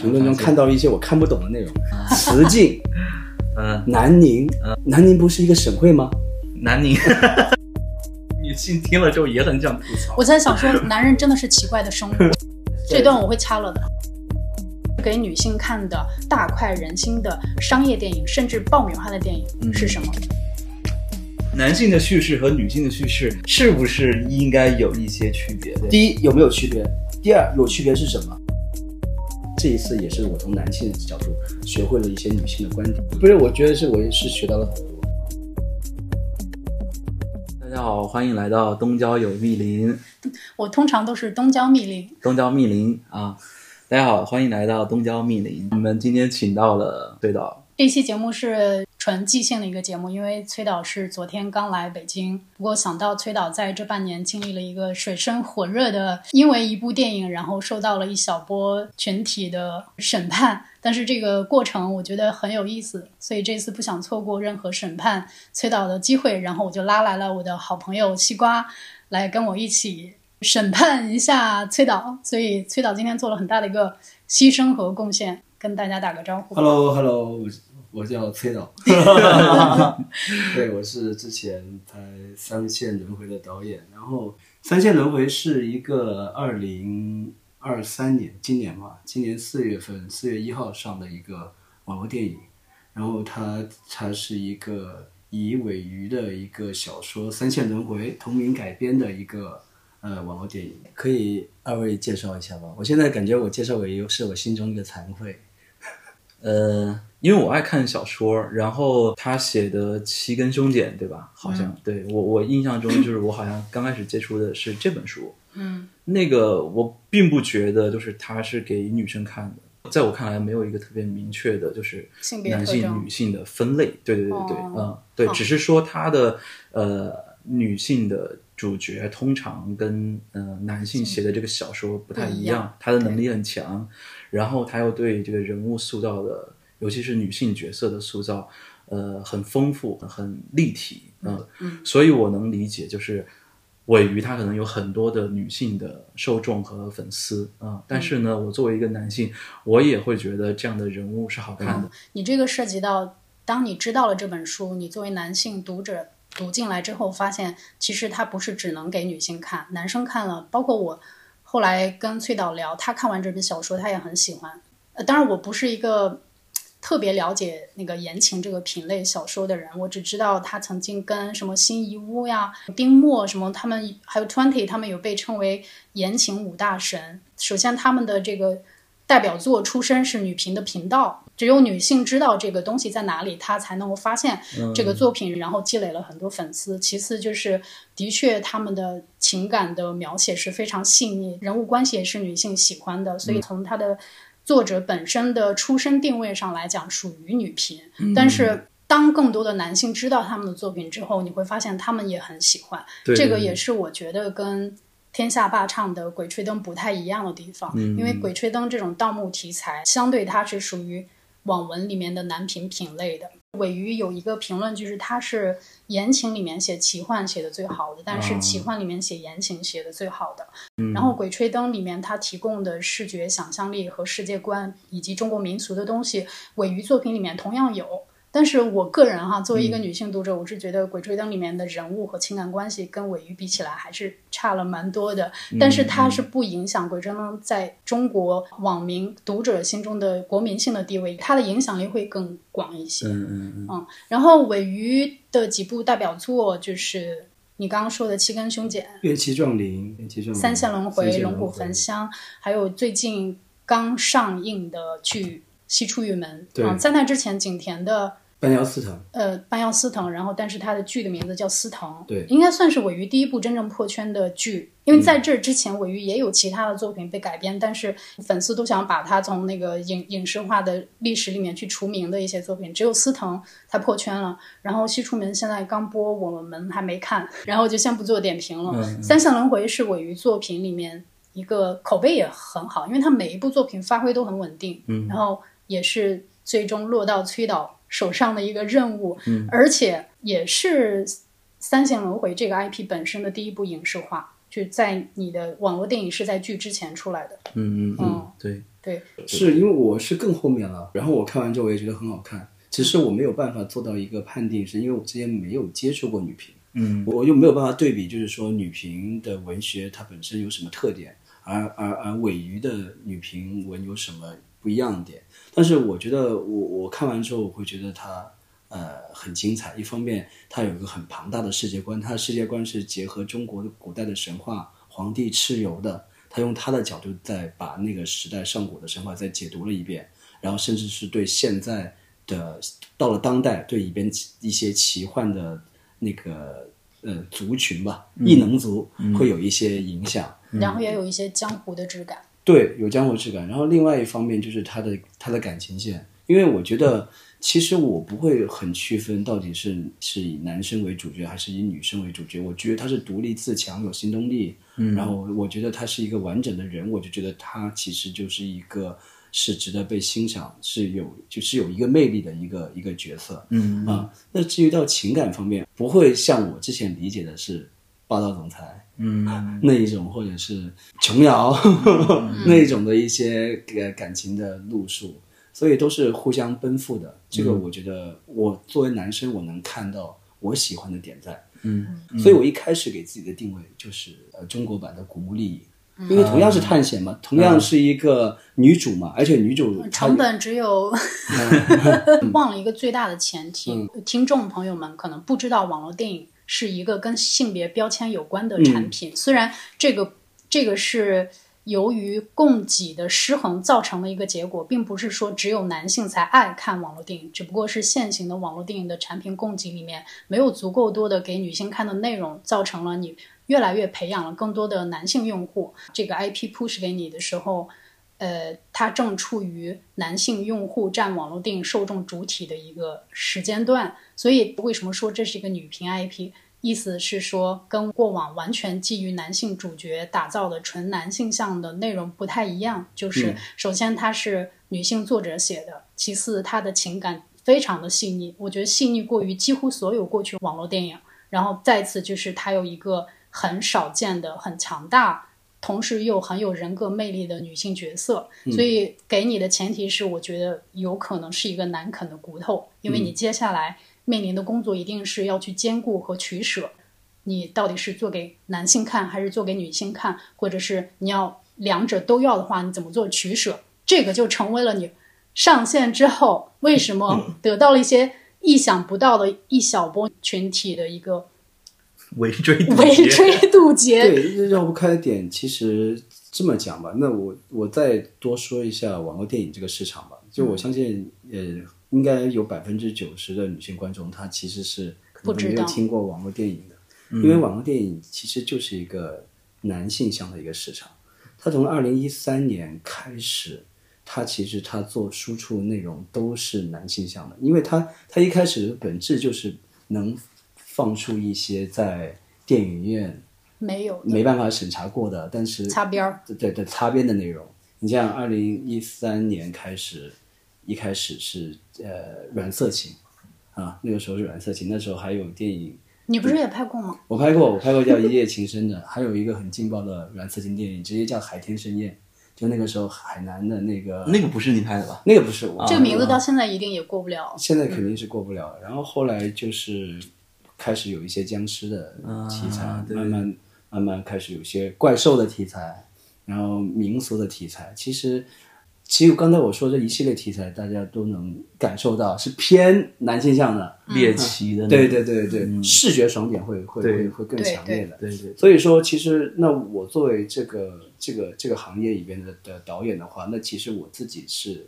评论中看到了一些我看不懂的内容，慈境、嗯，南宁，南宁不是一个省会吗？南宁，女性听了之后也很想吐槽。我在想说，男人真的是奇怪的生物。这段我会掐了的。给女性看的大快人心的商业电影，甚至爆米花的电影是什么？男性的叙事和女性的叙事是不是应该有一些区别？第一，有没有区别？第二，有区别是什么？这一次也是我从男性的角度学会了一些女性的观点。不是，我觉得是我也是学到了很多。大家好，欢迎来到东郊有密林。我通常都是东郊密林。东郊密林啊，大家好，欢迎来到东郊密林。我们今天请到了对导。这期节目是。纯即兴的一个节目，因为崔导是昨天刚来北京，不过想到崔导在这半年经历了一个水深火热的，因为一部电影，然后受到了一小波群体的审判，但是这个过程我觉得很有意思，所以这次不想错过任何审判崔导的机会，然后我就拉来了我的好朋友西瓜，来跟我一起审判一下崔导，所以崔导今天做了很大的一个牺牲和贡献，跟大家打个招呼。Hello，Hello。我叫崔导，对，我是之前拍《三线轮回》的导演。然后《三线轮回》是一个二零二三年，今年嘛，今年四月份四月一号上的一个网络电影。然后它它是一个以尾鱼的一个小说《三线轮回》同名改编的一个呃网络电影。可以二位介绍一下吗？我现在感觉我介绍尾鱼是我心中一个惭愧。呃。因为我爱看小说，然后他写的《七根凶简》，对吧？好像对我我印象中就是我好像刚开始接触的是这本书。嗯，那个我并不觉得就是他是给女生看的，在我看来没有一个特别明确的就是男性女性的分类。对对对对，嗯，对，只是说他的呃女性的主角通常跟呃男性写的这个小说不太一样，他的能力很强，然后他又对这个人物塑造的。尤其是女性角色的塑造，呃，很丰富，很立体，嗯，所以我能理解，就是尾鱼他可能有很多的女性的受众和粉丝，啊，但是呢，我作为一个男性，我也会觉得这样的人物是好看的。你这个涉及到，当你知道了这本书，你作为男性读者读进来之后，发现其实它不是只能给女性看，男生看了，包括我后来跟崔导聊，他看完这本小说，他也很喜欢。呃，当然我不是一个。特别了解那个言情这个品类小说的人，我只知道他曾经跟什么辛夷坞呀、丁墨什么，他们还有 Twenty，他们有被称为言情五大神。首先，他们的这个代表作出身是女频的频道，只有女性知道这个东西在哪里，她才能够发现这个作品，然后积累了很多粉丝。其次就是，的确他们的情感的描写是非常细腻，人物关系也是女性喜欢的，所以从她的。作者本身的出身定位上来讲，属于女频，但是当更多的男性知道他们的作品之后，你会发现他们也很喜欢。这个也是我觉得跟天下霸唱的《鬼吹灯》不太一样的地方，因为《鬼吹灯》这种盗墓题材，相对它是属于网文里面的男频品类的。尾鱼有一个评论，就是他是言情里面写奇幻写的最好的，但是奇幻里面写言情写的最好的。然后《鬼吹灯》里面他提供的视觉想象力和世界观以及中国民俗的东西，尾鱼作品里面同样有。但是我个人哈，作为一个女性读者，我是觉得《鬼吹灯》里面的人物和情感关系跟尾鱼比起来还是差了蛮多的。但是它是不影响《鬼吹灯》在中国网民读者心中的国民性的地位，它的影响力会更广一些。嗯嗯嗯。然后尾鱼的几部代表作就是你刚刚说的《七根凶简》《乐器壮灵》《三线轮回》《龙骨焚香》，还有最近刚上映的剧《西出玉门》。对。在那之前，景甜的。半妖司藤，呃，半妖司藤，然后但是它的剧的名字叫司藤，对，应该算是尾鱼第一部真正破圈的剧，因为在这之前尾鱼也有其他的作品被改编，但是粉丝都想把它从那个影影视化的历史里面去除名的一些作品，只有司藤才破圈了。然后西出门现在刚播，我们还没看，然后就先不做点评了。三线轮回是尾鱼作品里面一个口碑也很好，因为他每一部作品发挥都很稳定，嗯，然后也是最终落到崔导。手上的一个任务，嗯，而且也是《三线轮回》这个 IP 本身的第一部影视化，就在你的网络电影是在剧之前出来的。嗯嗯嗯，对对，是因为我是更后面了，然后我看完之后我也觉得很好看，只是我没有办法做到一个判定，是因为我之前没有接触过女频，嗯，我又没有办法对比，就是说女频的文学它本身有什么特点，而而而尾鱼的女频文有什么不一样的点。但是我觉得我我看完之后，我会觉得它呃很精彩。一方面，它有一个很庞大的世界观，它的世界观是结合中国的古代的神话，皇帝蚩尤的，他用他的角度再把那个时代上古的神话再解读了一遍，然后甚至是对现在的到了当代对里边一些奇幻的那个呃族群吧，异能族会有一些影响。然后也有一些江湖的质感。对，有江湖质感。然后另外一方面就是他的他的感情线，因为我觉得其实我不会很区分到底是是以男生为主角还是以女生为主角。我觉得他是独立自强，有行动力。嗯，然后我觉得他是一个完整的人，我就觉得他其实就是一个是值得被欣赏，是有就是有一个魅力的一个一个角色。嗯啊，那至于到情感方面，不会像我之前理解的是霸道总裁。嗯。那一种，或者是琼瑶 那一种的一些呃感情的路数，所以都是互相奔赴的。这个我觉得，我作为男生，我能看到我喜欢的点在。嗯，所以我一开始给自己的定位就是呃中国版的《古墓丽影》，因为同样是探险嘛，同样是一个女主嘛，而且女主成本只有 忘了一个最大的前提，听众朋友们可能不知道网络电影是一个跟性别标签有关的产品，虽然这个这个是由于供给的失衡造成的一个结果，并不是说只有男性才爱看网络电影，只不过是现行的网络电影的产品供给里面没有足够多的给女性看的内容，造成了你越来越培养了更多的男性用户。这个 IP push 给你的时候。呃，它正处于男性用户占网络电影受众主体的一个时间段，所以为什么说这是一个女频 IP？意思是说，跟过往完全基于男性主角打造的纯男性向的内容不太一样。就是首先它是女性作者写的，其次它的情感非常的细腻，我觉得细腻过于几乎所有过去网络电影。然后再次就是它有一个很少见的、很强大。同时又很有人格魅力的女性角色，所以给你的前提是，我觉得有可能是一个难啃的骨头，因为你接下来面临的工作一定是要去兼顾和取舍，你到底是做给男性看还是做给女性看，或者是你要两者都要的话，你怎么做取舍？这个就成为了你上线之后为什么得到了一些意想不到的一小波群体的一个。围 追围追堵截，对绕不开的点，其实这么讲吧，那我我再多说一下网络电影这个市场吧。就我相信，呃，应该有百分之九十的女性观众，她其实是可能没有听过网络电影的，因为网络电影其实就是一个男性向的一个市场。它从二零一三年开始，它其实它做输出内容都是男性向的，因为它它一开始的本质就是能。放出一些在电影院没有没办法审查过的，但是擦边儿对对擦边的内容。你像二零一三年开始，一开始是呃软色情啊，那个时候是软色情，那时候还有电影。你不是也拍过吗？我拍过，我拍过叫《一夜情深》的，还有一个很劲爆的软色情电影，直接叫《海天盛宴》，就那个时候海南的那个。那个不是你拍的吧？那个不是我。这个名字到现在一定也过不了。现在肯定是过不了。然后后来就是。开始有一些僵尸的题材，慢慢慢慢开始有些怪兽的题材，然后民俗的题材。其实，其实刚才我说这一系列题材，大家都能感受到是偏男性向的、猎奇的。对对对对，视觉爽点会会会会更强烈的。对对。所以说，其实那我作为这个这个这个行业里边的的导演的话，那其实我自己是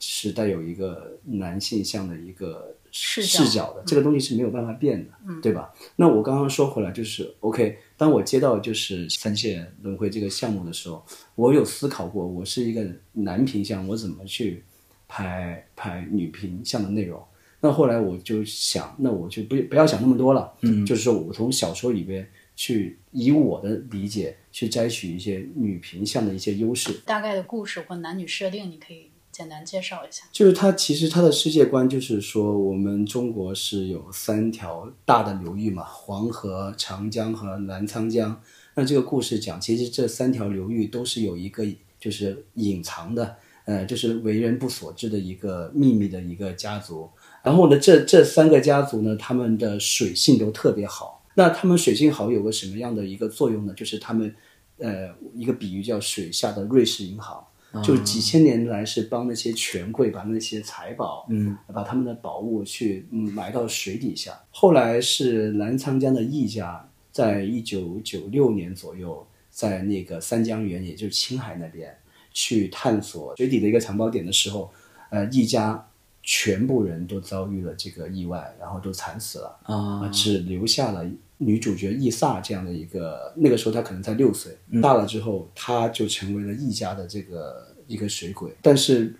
是带有一个男性向的一个。视角的这个东西是没有办法变的，对吧？那我刚刚说回来就是 OK。当我接到就是三线轮回这个项目的时候，我有思考过，我是一个男频向，我怎么去拍拍女频向的内容？那后来我就想，那我就不不要想那么多了，嗯，就是说我从小说里边去以我的理解去摘取一些女频向的一些优势，大概的故事或男女设定，你可以。简单介绍一下，就是它其实它的世界观就是说，我们中国是有三条大的流域嘛，黄河、长江和澜沧江。那这个故事讲，其实这三条流域都是有一个就是隐藏的，呃，就是为人不所知的一个秘密的一个家族。然后呢，这这三个家族呢，他们的水性都特别好。那他们水性好有个什么样的一个作用呢？就是他们，呃，一个比喻叫水下的瑞士银行。就几千年来是帮那些权贵把那些财宝，嗯，把他们的宝物去埋到水底下。后来是澜沧江的易家，在一九九六年左右，在那个三江源，也就是青海那边去探索水底的一个藏宝点的时候，呃，易家全部人都遭遇了这个意外，然后都惨死了啊，只留下了女主角易萨这样的一个。那个时候她可能才六岁，大了之后，她就成为了易家的这个一个水鬼。但是，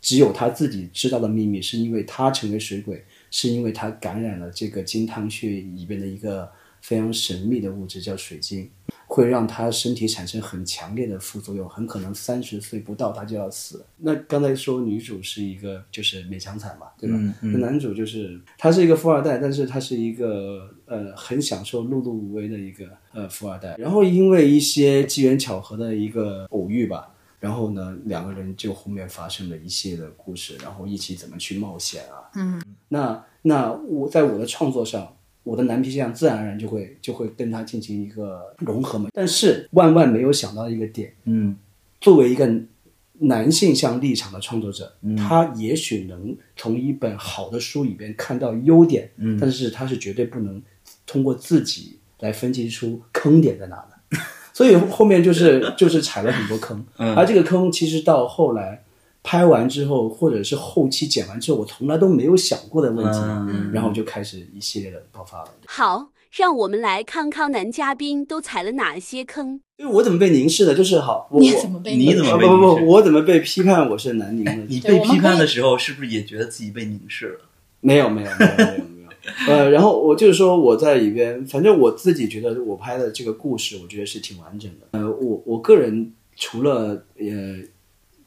只有她自己知道的秘密，是因为她成为水鬼，是因为她感染了这个金汤穴里边的一个非常神秘的物质，叫水晶。会让她身体产生很强烈的副作用，很可能三十岁不到她就要死。那刚才说女主是一个就是美强惨嘛，对吧？那男主就是他是一个富二代，但是他是一个呃很享受碌碌无为的一个呃富二代。然后因为一些机缘巧合的一个偶遇吧，然后呢两个人就后面发生了一系列的故事，然后一起怎么去冒险啊？嗯，那那我在我的创作上。我的男皮匠自然而然就会就会跟他进行一个融合嘛，但是万万没有想到一个点，嗯，作为一个男性向立场的创作者，他也许能从一本好的书里边看到优点，嗯，但是他是绝对不能通过自己来分析出坑点在哪呢，所以后面就是 就是踩了很多坑，而这个坑其实到后来。拍完之后，或者是后期剪完之后，我从来都没有想过的问题，然后就开始一系列的爆发了。好，让我们来看看男嘉宾都踩了哪些坑。因为我怎么被凝视的？就是好，你怎么被？你怎么被？不不不，我怎么被批判？我是南宁的。你被批判的时候，是不是也觉得自己被凝视了？没有没有没有没有没有。呃，然后我就是说我在里边，反正我自己觉得我拍的这个故事，我觉得是挺完整的。呃，我我个人除了呃。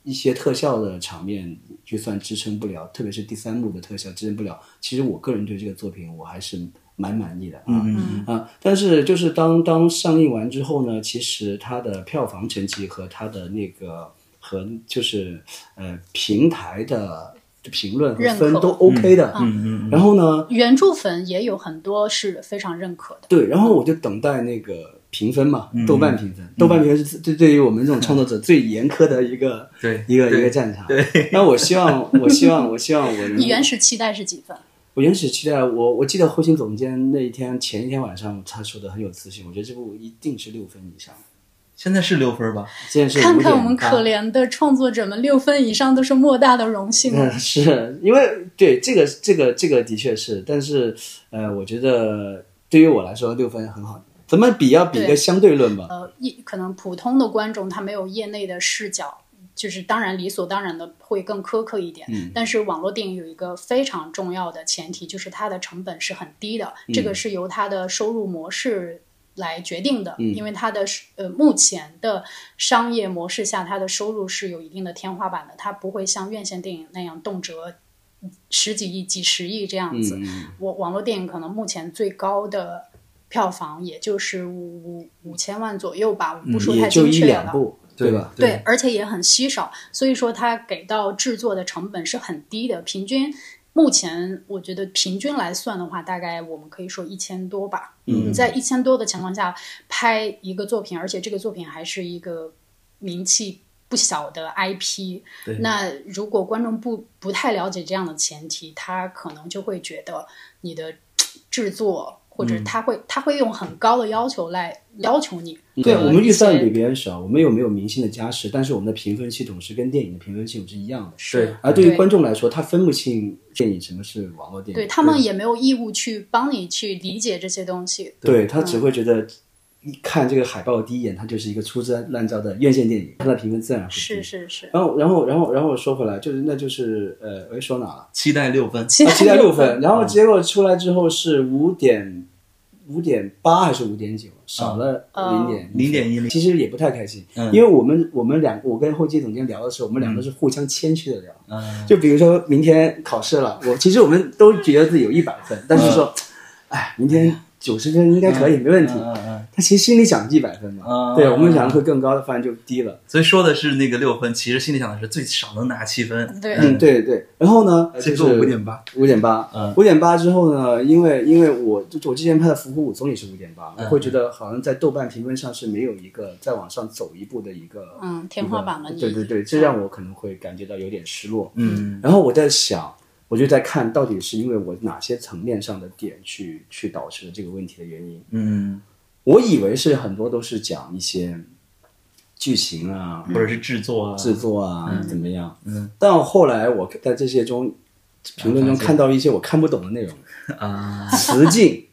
一些特效的场面就算支撑不了，特别是第三幕的特效支撑不了。其实我个人对这个作品我还是蛮满意的啊啊！但是就是当当上映完之后呢，其实它的票房成绩和它的那个和就是呃平台的评论和分都 OK 的。嗯嗯。然后呢，原著粉也有很多是非常认可的。对，然后我就等待那个。评分嘛，豆瓣评分，豆瓣评分是对对于我们这种创作者最严苛的一个对一个一个战场。对，那我希望，我希望，我希望我。你原始期待是几分？我原始期待，我我记得后勤总监那一天前一天晚上他说的很有自信，我觉得这部一定是六分以上。现在是六分吧？现在是看看我们可怜的创作者们，六分以上都是莫大的荣幸。嗯是因为对这个这个这个的确是，但是呃，我觉得对于我来说六分很好。咱们比要比一个相对论吧？呃，一可能普通的观众他没有业内的视角，就是当然理所当然的会更苛刻一点。嗯。但是网络电影有一个非常重要的前提，就是它的成本是很低的，这个是由它的收入模式来决定的。嗯。因为它的呃目前的商业模式下，它的收入是有一定的天花板的，它不会像院线电影那样动辄十几亿、几十亿这样子。嗯。我网络电影可能目前最高的。票房也就是五五五千万左右吧，我不说太精确了，对吧？对，而且也很稀少，所以说它给到制作的成本是很低的。平均目前我觉得平均来算的话，大概我们可以说一千多吧。嗯，在一千多的情况下拍一个作品，而且这个作品还是一个名气不小的 IP，那如果观众不不太了解这样的前提，他可能就会觉得你的制作。或者他会他会用很高的要求来要求你。对我们预算比别人少，我们又没有明星的加持，但是我们的评分系统是跟电影的评分系统是一样的。是。而对于观众来说，他分不清电影什么是网络电影。对他们也没有义务去帮你去理解这些东西。对他只会觉得。一看这个海报，第一眼它就是一个粗制滥造的院线电影，它的评分自然会低。是是是。然后然后然后然后说回来，就是那就是呃，我说哪了？期待六分，期待六分。然后结果出来之后是五点五点八还是五点九，少了零点零点一零。其实也不太开心，因为我们我们两我跟后期总监聊的时候，我们两个是互相谦虚的聊。嗯。就比如说明天考试了，我其实我们都觉得自己有一百分，但是说，哎，明天九十分应该可以，没问题。他其实心里想一百分嘛，对我们想会更高的，反正就低了。所以说的是那个六分，其实心里想的是最少能拿七分。对，嗯，对对。然后呢，就是五点八，五点八，嗯，五点八之后呢，因为因为我就我之前拍的《伏虎武松》也是五点八，我会觉得好像在豆瓣评分上是没有一个再往上走一步的一个嗯天花板了。对对对，这让我可能会感觉到有点失落。嗯，然后我在想，我就在看到底是因为我哪些层面上的点去去导致了这个问题的原因。嗯。我以为是很多都是讲一些剧情啊，或者是制作啊，制作啊怎么样？嗯，但后来我在这些中评论中看到一些我看不懂的内容。啊，慈靖，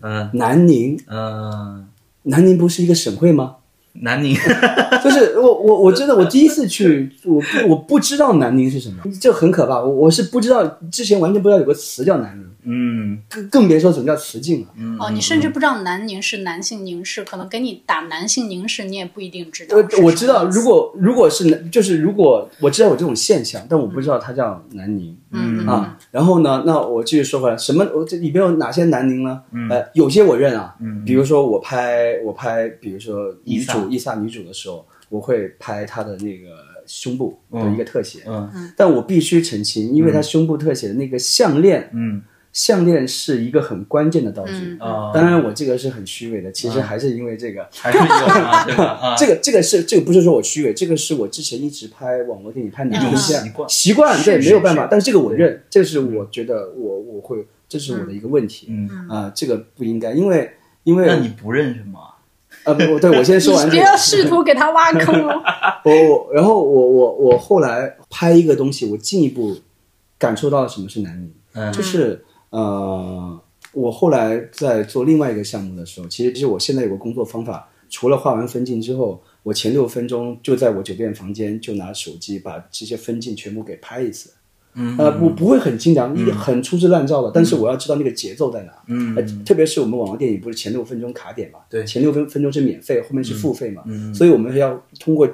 嗯，南宁，嗯，南宁不是一个省会吗？南宁，就是我我我真的我第一次去，我我不知道南宁是什么，这很可怕。我我是不知道，之前完全不知道有个词叫南宁。嗯，更更别说什么叫雌竞了。哦，你甚至不知道男凝是男性凝视，可能给你打男性凝视，你也不一定知道。呃，我知道，如果如果是男，就是如果我知道有这种现象，但我不知道它叫南宁。嗯啊，然后呢，那我继续说回来，什么？我这里边有哪些南宁呢？呃，有些我认啊。嗯。比如说我拍我拍，比如说女主伊萨女主的时候，我会拍她的那个胸部的一个特写。嗯。但我必须澄清，因为她胸部特写的那个项链。嗯。项链是一个很关键的道具啊，当然我这个是很虚伪的，其实还是因为这个，还是有 这个这个是这个不是说我虚伪，这个是我之前一直拍网络电影拍男性习惯。习惯，对，没有办法，但是这个我认，这是我觉得我我会，这是我的一个问题，嗯。啊，这个不应该，因为因为那你不认识吗？啊不，对我先说完，不要试图给他挖坑哦。我然后我我我后来拍一个东西，我进一步感受到了什么是男女，就是。呃，我后来在做另外一个项目的时候，其实其实我现在有个工作方法，除了画完分镜之后，我前六分钟就在我酒店房间就拿手机把这些分镜全部给拍一次。嗯，呃，不不会很精良，一很粗制滥造的，但是我要知道那个节奏在哪。嗯，特别是我们网络电影不是前六分钟卡点嘛？对，前六分分钟是免费，后面是付费嘛？嗯，所以我们要通过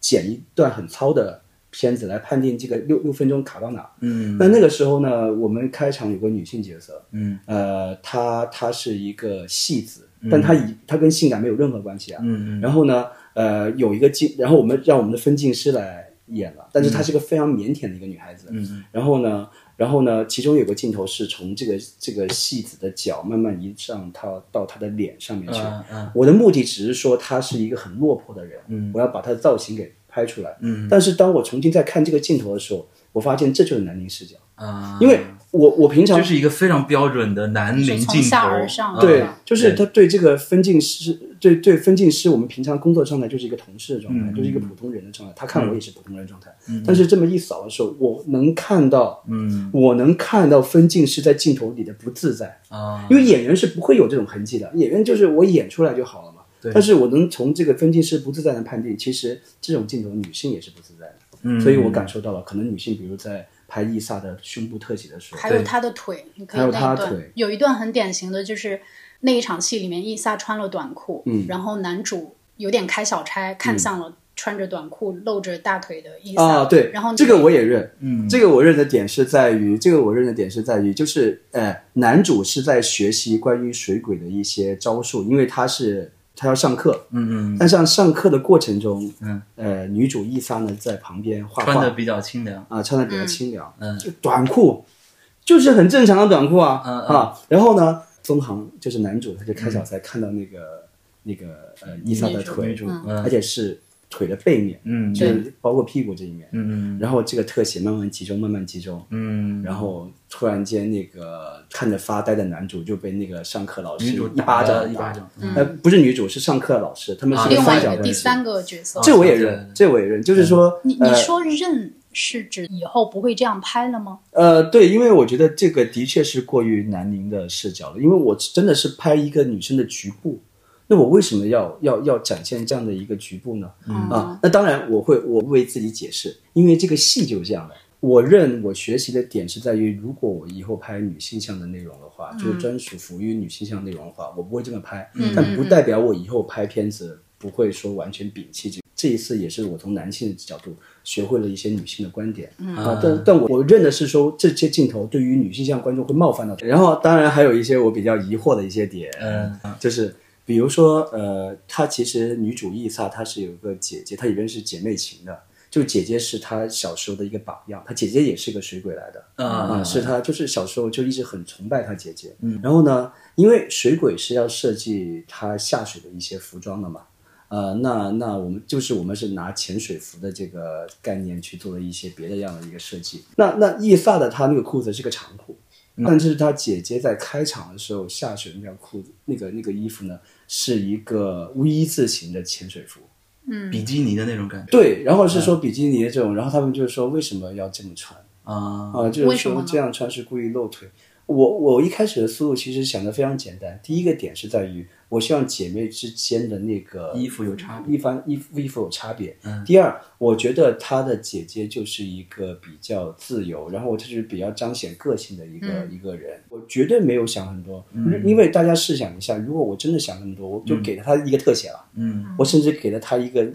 剪一段很糙的。片子来判定这个六六分钟卡到哪？嗯，那那个时候呢，我们开场有个女性角色，嗯，呃，她她是一个戏子，但她以她跟性感没有任何关系啊，嗯嗯，然后呢，呃，有一个镜，然后我们让我们的分镜师来演了，但是她是个非常腼腆的一个女孩子，嗯，然后呢，然后呢，其中有个镜头是从这个这个戏子的脚慢慢移上她到她的脸上面去，嗯，我的目的只是说她是一个很落魄的人，嗯，我要把她的造型给。拍出来，嗯，但是当我重新再看这个镜头的时候，我发现这就是南宁视角。啊，因为我我平常就是一个非常标准的南宁镜头，对，就是他对这个分镜师，对对分镜师，我们平常工作状态就是一个同事的状态，就是一个普通人的状态，他看我也是普通人状态，但是这么一扫的时候，我能看到，嗯，我能看到分镜师在镜头里的不自在。啊，因为演员是不会有这种痕迹的，演员就是我演出来就好了。但是我能从这个分镜师不自在的判定，其实这种镜头女性也是不自在的，嗯，所以我感受到了，可能女性比如在拍伊萨的胸部特写的时候，还有她的腿，你可以还有她腿，有一段很典型的就是那一场戏里面，伊萨穿了短裤，嗯，然后男主有点开小差，看向了穿着短裤露着大腿的伊萨，啊，对，然后这个我也认，嗯，这个我认的点是在于，这个我认的点是在于，就是呃，男主是在学习关于水鬼的一些招数，因为他是。他要上课，嗯嗯，但上上课的过程中，嗯，呃，女主伊莎呢在旁边画画，穿的比较清凉。啊，穿的比较清凉，嗯，就短裤，就是很正常的短裤啊，嗯啊，然后呢，宗航就是男主，他就开小差看到那个那个呃伊莎的腿，而且是。腿的背面，嗯，就是包括屁股这一面，嗯嗯，然后这个特写慢慢集中，慢慢集中，嗯，然后突然间那个看着发呆的男主就被那个上课老师一巴掌一巴掌，呃，不是女主是上课老师，他们是另外一个第三个角色，这我也认，这我也认，就是说，你你说认是指以后不会这样拍了吗？呃，对，因为我觉得这个的确是过于南宁的视角了，因为我真的是拍一个女生的局部。那我为什么要要要展现这样的一个局部呢？啊，那当然我会我为自己解释，因为这个戏就是这样的。我认我学习的点是在于，如果我以后拍女性向的内容的话，就是专属服务于女性向内容的话，我不会这么拍。但不代表我以后拍片子不会说完全摒弃这。这一次也是我从男性的角度学会了一些女性的观点啊。但但我我认的是说这些镜头对于女性向观众会冒犯到。然后当然还有一些我比较疑惑的一些点，嗯，就是。比如说，呃，她其实女主伊萨她是有个姐姐，她里边是姐妹情的，就姐姐是她小时候的一个榜样，她姐姐也是个水鬼来的啊是她就是小时候就一直很崇拜她姐姐，嗯，然后呢，因为水鬼是要设计她下水的一些服装的嘛。呃，那那我们就是我们是拿潜水服的这个概念去做了一些别的样的一个设计。那那伊萨的她那个裤子是个长裤，但是她姐姐在开场的时候下水那条裤子那个那个衣服呢，是一个 V 字形的潜水服。比基尼的那种感觉。对，然后是说比基尼的这种，然后他们就是说为什么要这么穿啊，啊？就是说这样穿是故意露腿。我我一开始的思路其实想的非常简单，第一个点是在于我希望姐妹之间的那个衣服有差别，衣方衣服衣服有差别。嗯。第二，我觉得她的姐姐就是一个比较自由，然后就是比较彰显个性的一个一个人。我绝对没有想很多，因为大家试想一下，如果我真的想那么多，我就给了她一个特写了。嗯。我甚至给了她一个。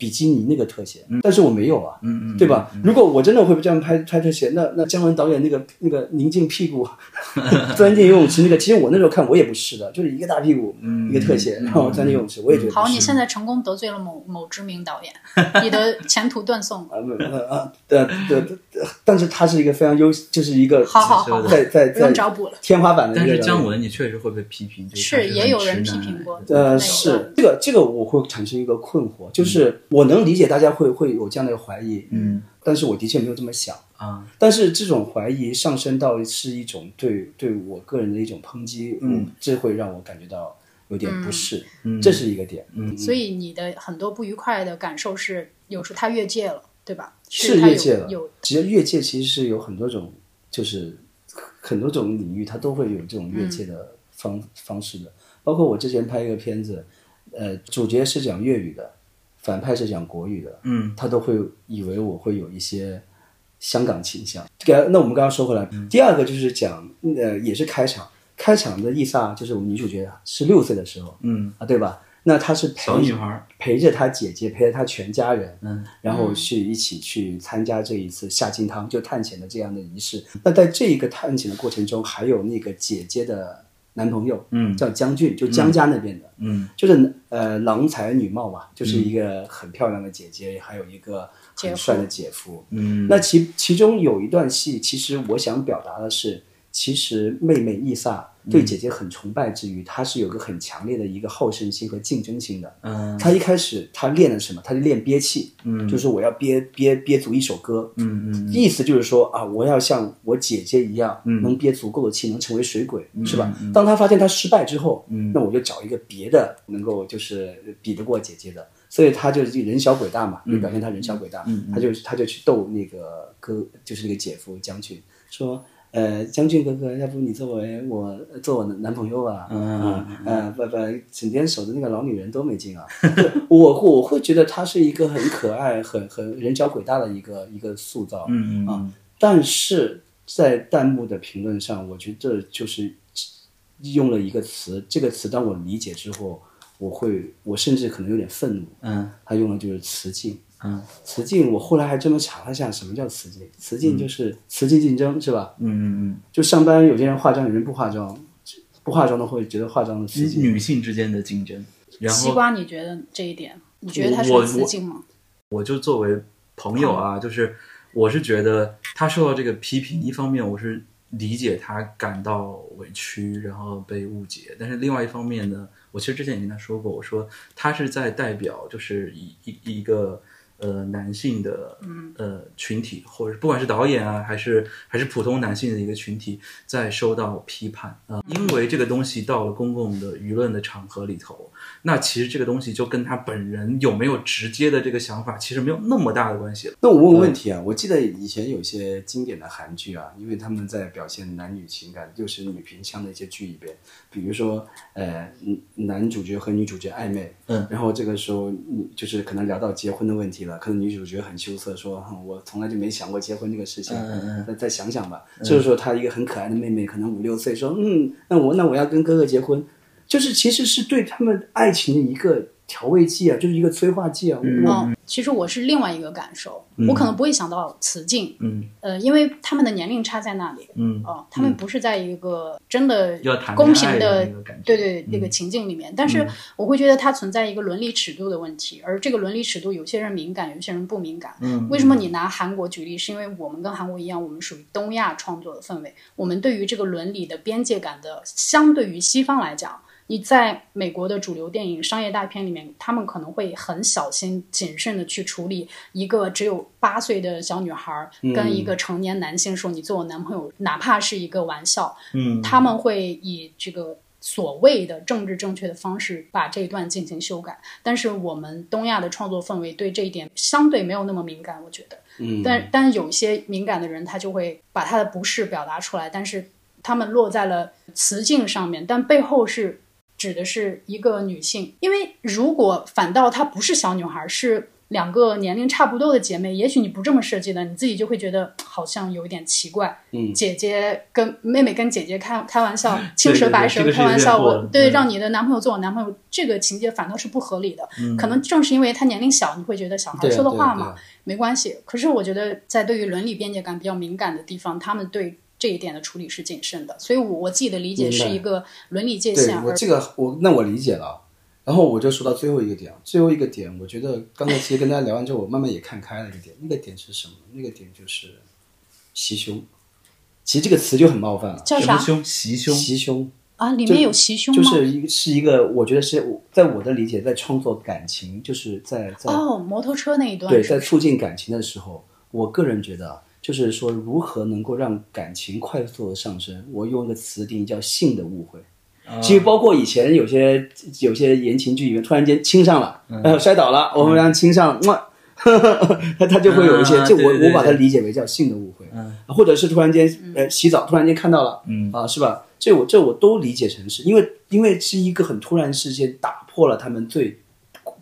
比基尼那个特写，但是我没有啊，对吧？如果我真的会这样拍拍特写，那那姜文导演那个那个宁静屁股 钻进游泳池那个，其实我那时候看我也不是的，就是一个大屁股一个特写，然后钻进游泳池，我也觉得好。你现在成功得罪了某某知名导演，你的前途断送啊！啊，对对对，但是他是一个非常优，就是一个好好好，在在在找补了天花板的。但是姜文，你确实会被批评，是也有人批评过。呃，是这个这个我会产生一个困惑，就是。我能理解大家会会有这样的怀疑，嗯，但是我的确没有这么想啊。但是这种怀疑上升到是一种对对我个人的一种抨击，嗯，这会让我感觉到有点不适，嗯，这是一个点，嗯。所以你的很多不愉快的感受是，有时候他越界了，对吧？是越界了。有，其实越界其实是有很多种，就是很多种领域，它都会有这种越界的方方式的。包括我之前拍一个片子，呃，主角是讲粤语的。反派是讲国语的，嗯，他都会以为我会有一些香港倾向。这个，那我们刚刚说回来，第二个就是讲，呃，也是开场，开场的伊萨就是我们女主角是六岁的时候，嗯啊，对吧？那她是陪女孩陪着她姐姐，陪着她全家人，嗯，然后去一起去参加这一次下金汤就探险的这样的仪式。那在这一个探险的过程中，还有那个姐姐的。男朋友，嗯，叫江俊，就江家那边的，嗯，就是呃，郎才女貌嘛，就是一个很漂亮的姐姐，还有一个很帅的姐夫，嗯，那其其中有一段戏，其实我想表达的是，其实妹妹伊萨。对姐姐很崇拜之余，他是有个很强烈的一个好胜心和竞争心的。嗯，他一开始他练的什么？他就练憋气。嗯，就是我要憋憋憋足一首歌。嗯嗯，意思就是说啊，我要像我姐姐一样，能憋足够的气，能成为水鬼，是吧？当他发现他失败之后，嗯，那我就找一个别的能够就是比得过姐姐的，所以他就人小鬼大嘛，就表现他人小鬼大。嗯他就他就去逗那个哥，就是那个姐夫将军说。呃，将军哥哥，要不你作为我做我的男朋友吧？嗯嗯不不，整天守着那个老女人多没劲啊！我我会觉得她是一个很可爱、很很人小鬼大的一个一个塑造。嗯嗯啊，但是在弹幕的评论上，我觉得就是用了一个词，这个词当我理解之后，我会我甚至可能有点愤怒。嗯，他用的就是雌竞。嗯，雌竞，我后来还真的查了一下，什么叫雌竞？雌竞就是雌竞竞争，是吧？嗯嗯嗯。就上班，有些人化妆，有人不化妆，不化妆的会觉得化妆的雌竞。女性之间的竞争。然后，西瓜，你觉得这一点？你觉得它是雌竞吗？我就作为朋友啊，就是我是觉得他受到这个批评，一方面我是理解他感到委屈，然后被误解，但是另外一方面呢，我其实之前也跟他说过，我说他是在代表，就是一一一个。呃，男性的呃群体，或者不管是导演啊，还是还是普通男性的一个群体，在受到批判啊，因为这个东西到了公共的舆论的场合里头，那其实这个东西就跟他本人有没有直接的这个想法，其实没有那么大的关系了。那我问个问题啊，我记得以前有些经典的韩剧啊，因为他们在表现男女情感，就是女频腔的一些剧里边，比如说呃，男主角和女主角暧昧，嗯，然后这个时候你就是可能聊到结婚的问题了。可能女主角很羞涩，说：“我从来就没想过结婚这个事情，再再想想吧。”就是说，她一个很可爱的妹妹，可能五六岁，说：“嗯，那我那我要跟哥哥结婚。”就是其实是对他们爱情的一个调味剂啊，就是一个催化剂啊。嗯，其实我是另外一个感受，我可能不会想到雌竞，嗯，呃，因为他们的年龄差在那里，嗯，哦，他们不是在一个真的公平的对对那个情境里面，但是我会觉得它存在一个伦理尺度的问题，而这个伦理尺度有些人敏感，有些人不敏感。嗯，为什么你拿韩国举例？是因为我们跟韩国一样，我们属于东亚创作的氛围，我们对于这个伦理的边界感的，相对于西方来讲。你在美国的主流电影、商业大片里面，他们可能会很小心谨慎的去处理一个只有八岁的小女孩跟一个成年男性说“你做我男朋友”，哪怕是一个玩笑，嗯，他们会以这个所谓的政治正确的方式把这一段进行修改。但是我们东亚的创作氛围对这一点相对没有那么敏感，我觉得，嗯，但但有一些敏感的人，他就会把他的不适表达出来，但是他们落在了词境上面，但背后是。指的是一个女性，因为如果反倒她不是小女孩，是两个年龄差不多的姐妹，也许你不这么设计的，你自己就会觉得好像有一点奇怪。嗯，姐姐跟妹妹跟姐姐开开玩笑，青蛇白蛇开玩笑，我对让你的男朋友做我男朋友，这个情节反倒是不合理的。可能正是因为她年龄小，你会觉得小孩说的话嘛没关系。可是我觉得在对于伦理边界感比较敏感的地方，他们对。这一点的处理是谨慎的，所以，我我自己的理解是一个伦理界限。我这个我那我理解了，然后我就说到最后一个点，最后一个点，我觉得刚才其实跟大家聊完之后，我慢慢也看开了一个点，那个点是什么？那个点就是袭胸。其实这个词就很冒犯了，叫啥？袭胸？袭胸啊？里面有袭胸吗？就是一是一个，我觉得是在我的理解，在创作感情，就是在在哦摩托车那一段，对，在促进感情的时候，我个人觉得。就是说，如何能够让感情快速的上升？我用一个词定义叫“性的误会”。其实包括以前有些有些言情剧里面突然间亲上了，呃，摔倒了，我们让亲上，哇，他 他就会有一些，就我我把它理解为叫性的误会，或者是突然间呃洗澡突然间看到了，啊，是吧？这我这我都理解成是因为因为是一个很突然事件打破了他们最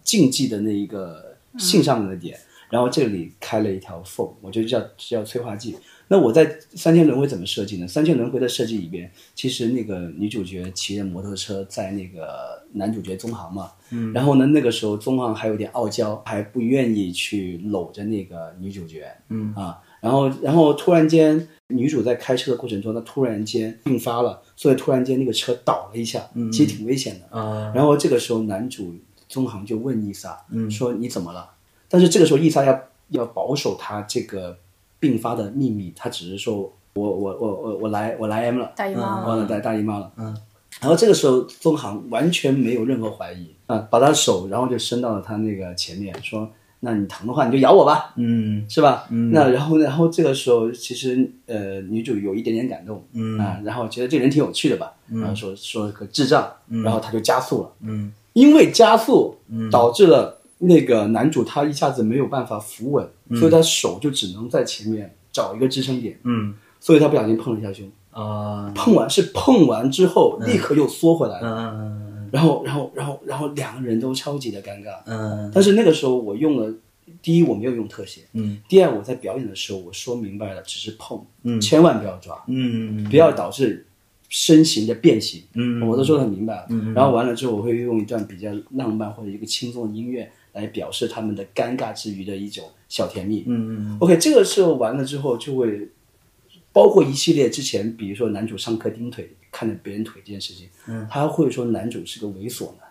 禁忌的那一个性上面的点。然后这里开了一条缝，我就叫叫催化剂。那我在三千轮回怎么设计呢？三千轮回的设计里边，其实那个女主角骑着摩托车在那个男主角宗航嘛，嗯，然后呢，那个时候宗航还有点傲娇，还不愿意去搂着那个女主角，嗯啊，然后然后突然间女主在开车的过程中，她突然间病发了，所以突然间那个车倒了一下，嗯，其实挺危险的啊。然后这个时候男主宗航就问伊莎，嗯，说你怎么了？但是这个时候，伊莎要要保守他这个病发的秘密，他只是说我我我我我来我来 M 了，大姨妈了，了大大姨妈了，嗯。然后这个时候，宗航完全没有任何怀疑啊，把他手然后就伸到了他那个前面，说：“那你疼的话，你就咬我吧，嗯，是吧？嗯。那然后然后这个时候，其实呃，女主有一点点感动，嗯啊，然后觉得这人挺有趣的吧，然后说说个智障，然后他就加速了，嗯，因为加速，导致了。那个男主他一下子没有办法扶稳，所以他手就只能在前面找一个支撑点。嗯，所以他不小心碰了一下胸。啊，碰完是碰完之后立刻又缩回来了。嗯。然后，然后，然后，然后两个人都超级的尴尬。嗯。但是那个时候我用了，第一我没有用特写。嗯。第二我在表演的时候我说明白了，只是碰。嗯。千万不要抓。嗯不要导致身形的变形。嗯。我都说的很明白了。嗯。然后完了之后我会用一段比较浪漫或者一个轻松的音乐。来表示他们的尴尬之余的一种小甜蜜。嗯嗯。OK，这个时候完了之后，就会包括一系列之前，比如说男主上课盯腿，看着别人腿这件事情，嗯，他会说男主是个猥琐男。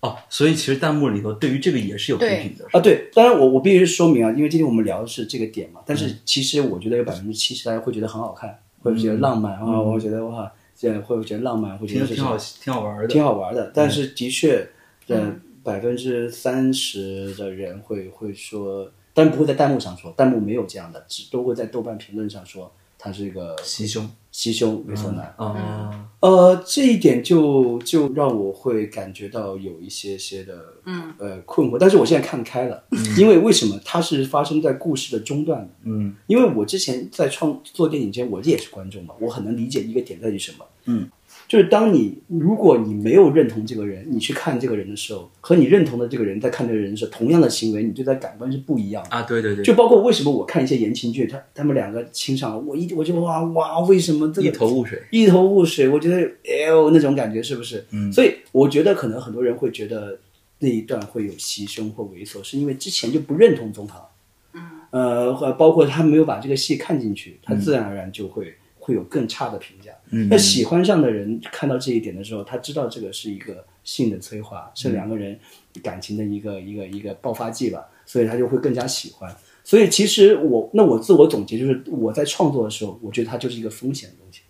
哦，所以其实弹幕里头对于这个也是有批评的啊。对，当然我我必须说明啊，因为今天我们聊的是这个点嘛。但是其实我觉得有百分之七十大家会觉得很好看，会觉得浪漫啊，我觉得哇，这会觉得浪漫，会觉得挺好，挺好玩的，挺好玩的。但是的确，嗯。百分之三十的人会会说，但不会在弹幕上说，弹幕没有这样的，只都会在豆瓣评论上说他是一个袭胸袭胸猥琐男啊。呃，这一点就就让我会感觉到有一些些的嗯呃困惑，但是我现在看开了，因为为什么它是发生在故事的中段的？嗯，因为我之前在创作电影前，我也是观众嘛，我很能理解一个点在于什么，嗯。就是当你如果你没有认同这个人，你去看这个人的时候，和你认同的这个人在看这个人的时候，同样的行为，你对他感官是不一样的啊。对对对，就包括为什么我看一些言情剧，他他们两个亲上了，我一我就哇哇，为什么这个一头雾水，一头雾水，我觉得哎呦那种感觉是不是？嗯，所以我觉得可能很多人会觉得那一段会有牺牲或猥琐，是因为之前就不认同宗堂，嗯，呃，或包括他没有把这个戏看进去，他自然而然就会会有更差的评价。嗯那喜欢上的人看到这一点的时候，他知道这个是一个性的催化，是两个人感情的一个一个一个爆发剂吧，所以他就会更加喜欢。所以其实我那我自我总结就是我在创作的时候，我觉得它就是一个风险的东西，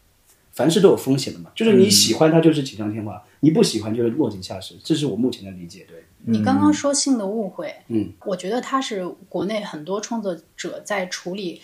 凡事都有风险的嘛，就是你喜欢它就是锦上添花，你不喜欢就是落井下石，这是我目前的理解。对，你刚刚说性的误会，嗯，我觉得它是国内很多创作者在处理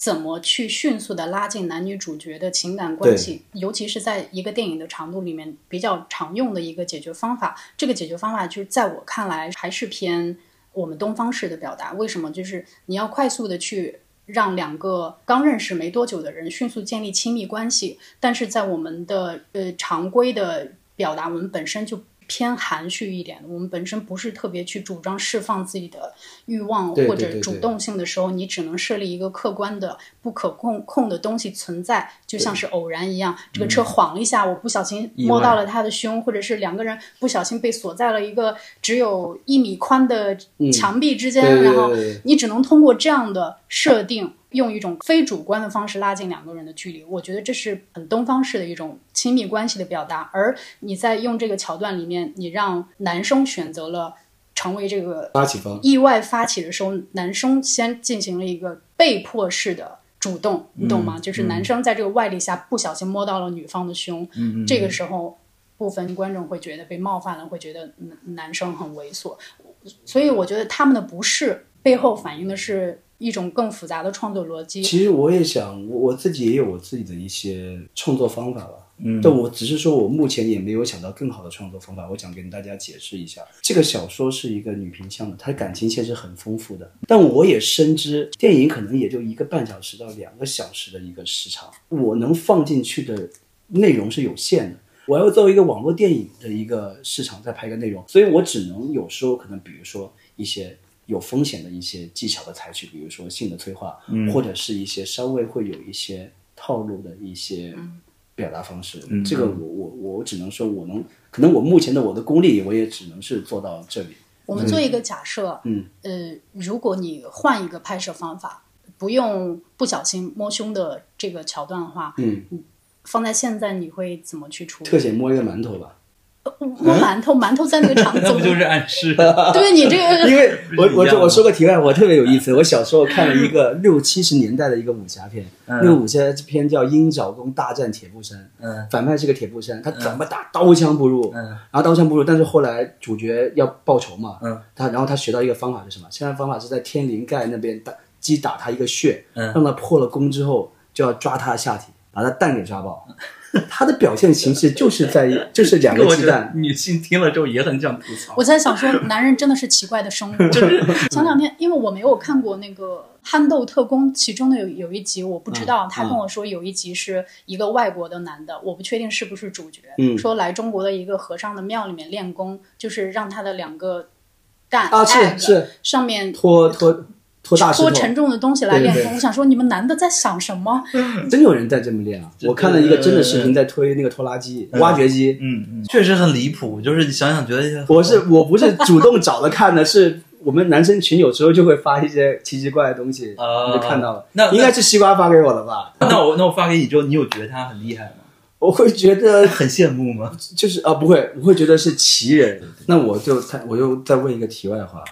怎么去迅速的拉近男女主角的情感关系，尤其是在一个电影的长度里面比较常用的一个解决方法。这个解决方法就是在我看来还是偏我们东方式的表达。为什么？就是你要快速的去。让两个刚认识没多久的人迅速建立亲密关系，但是在我们的呃常规的表达，我们本身就偏含蓄一点，我们本身不是特别去主张释放自己的欲望或者主动性的时候，你只能设立一个客观的不可控控的东西存在，就像是偶然一样。这个车晃了一下，我不小心摸到了他的胸，或者是两个人不小心被锁在了一个只有一米宽的墙壁之间，然后你只能通过这样的设定。用一种非主观的方式拉近两个人的距离，我觉得这是很东方式的一种亲密关系的表达。而你在用这个桥段里面，你让男生选择了成为这个发起方意外发起的时候，男生先进行了一个被迫式的主动，你懂吗？就是男生在这个外力下不小心摸到了女方的胸，嗯这个时候部分观众会觉得被冒犯了，会觉得男男生很猥琐，所以我觉得他们的不适背后反映的是一种更复杂的创作逻辑。其实我也想，我我自己也有我自己的一些创作方法吧。嗯，但我只是说我目前也没有想到更好的创作方法。我想跟大家解释一下，这个小说是一个女频向的，它感情线是很丰富的。但我也深知，电影可能也就一个半小时到两个小时的一个时长，我能放进去的内容是有限的。我要作为一个网络电影的一个市场再拍一个内容，所以我只能有时候可能比如说一些有风险的一些技巧的采取，比如说性的催化，或者是一些稍微会有一些套路的一些表达方式。这个我我我只能说我能，可能我目前的我的功力，我也只能是做到这里。我们做一个假设，嗯，呃，如果你换一个拍摄方法，不用不小心摸胸的这个桥段的话，嗯，放在现在你会怎么去处理？特写摸一个馒头吧，摸馒头，馒头在那个场 那怎么？不就是暗示？对你这个因为 我我我说个题外话，我特别有意思。我小时候看了一个六七十年代的一个武侠片，那个武侠片叫《鹰爪功大战铁布衫》，嗯，反派是个铁布衫，他怎么打刀枪不入，嗯，然后刀枪不入，但是后来主角要报仇嘛，嗯，他然后他学到一个方法是什么？现在方法是在天灵盖那边打击打他一个穴，嗯让他破了功之后就要抓他的下体，把他蛋给抓爆。他的表现形式就是在 就是两个鸡蛋，女性听了之后也很想吐槽。我在想说，男人真的是奇怪的生物。前两天，因为我没有看过那个《憨豆特工》，其中的有有一集我不知道，他跟我说有一集是一个外国的男的，我不确定是不是主角，嗯说来中国的一个和尚的庙里面练功，就是让他的两个蛋啊是是上面拖拖拖大石头拖，沉重的东西来练。我想说，你们男的在想什么？真有人在这么练啊！我看了一个真的视频，在推那个拖拉机、挖掘机。嗯嗯，确实很离谱，就是你想想觉得我是 我不是主动找着看的，是我们男生群有时候就会发一些奇奇怪怪的东西，啊我就看到了。那应该是西瓜发给我的吧？那我那我发给你之后，你有觉得他很厉害吗？我会觉得 很羡慕吗？就是啊，不会，我会觉得是奇人。那我就他，我就再问一个题外话，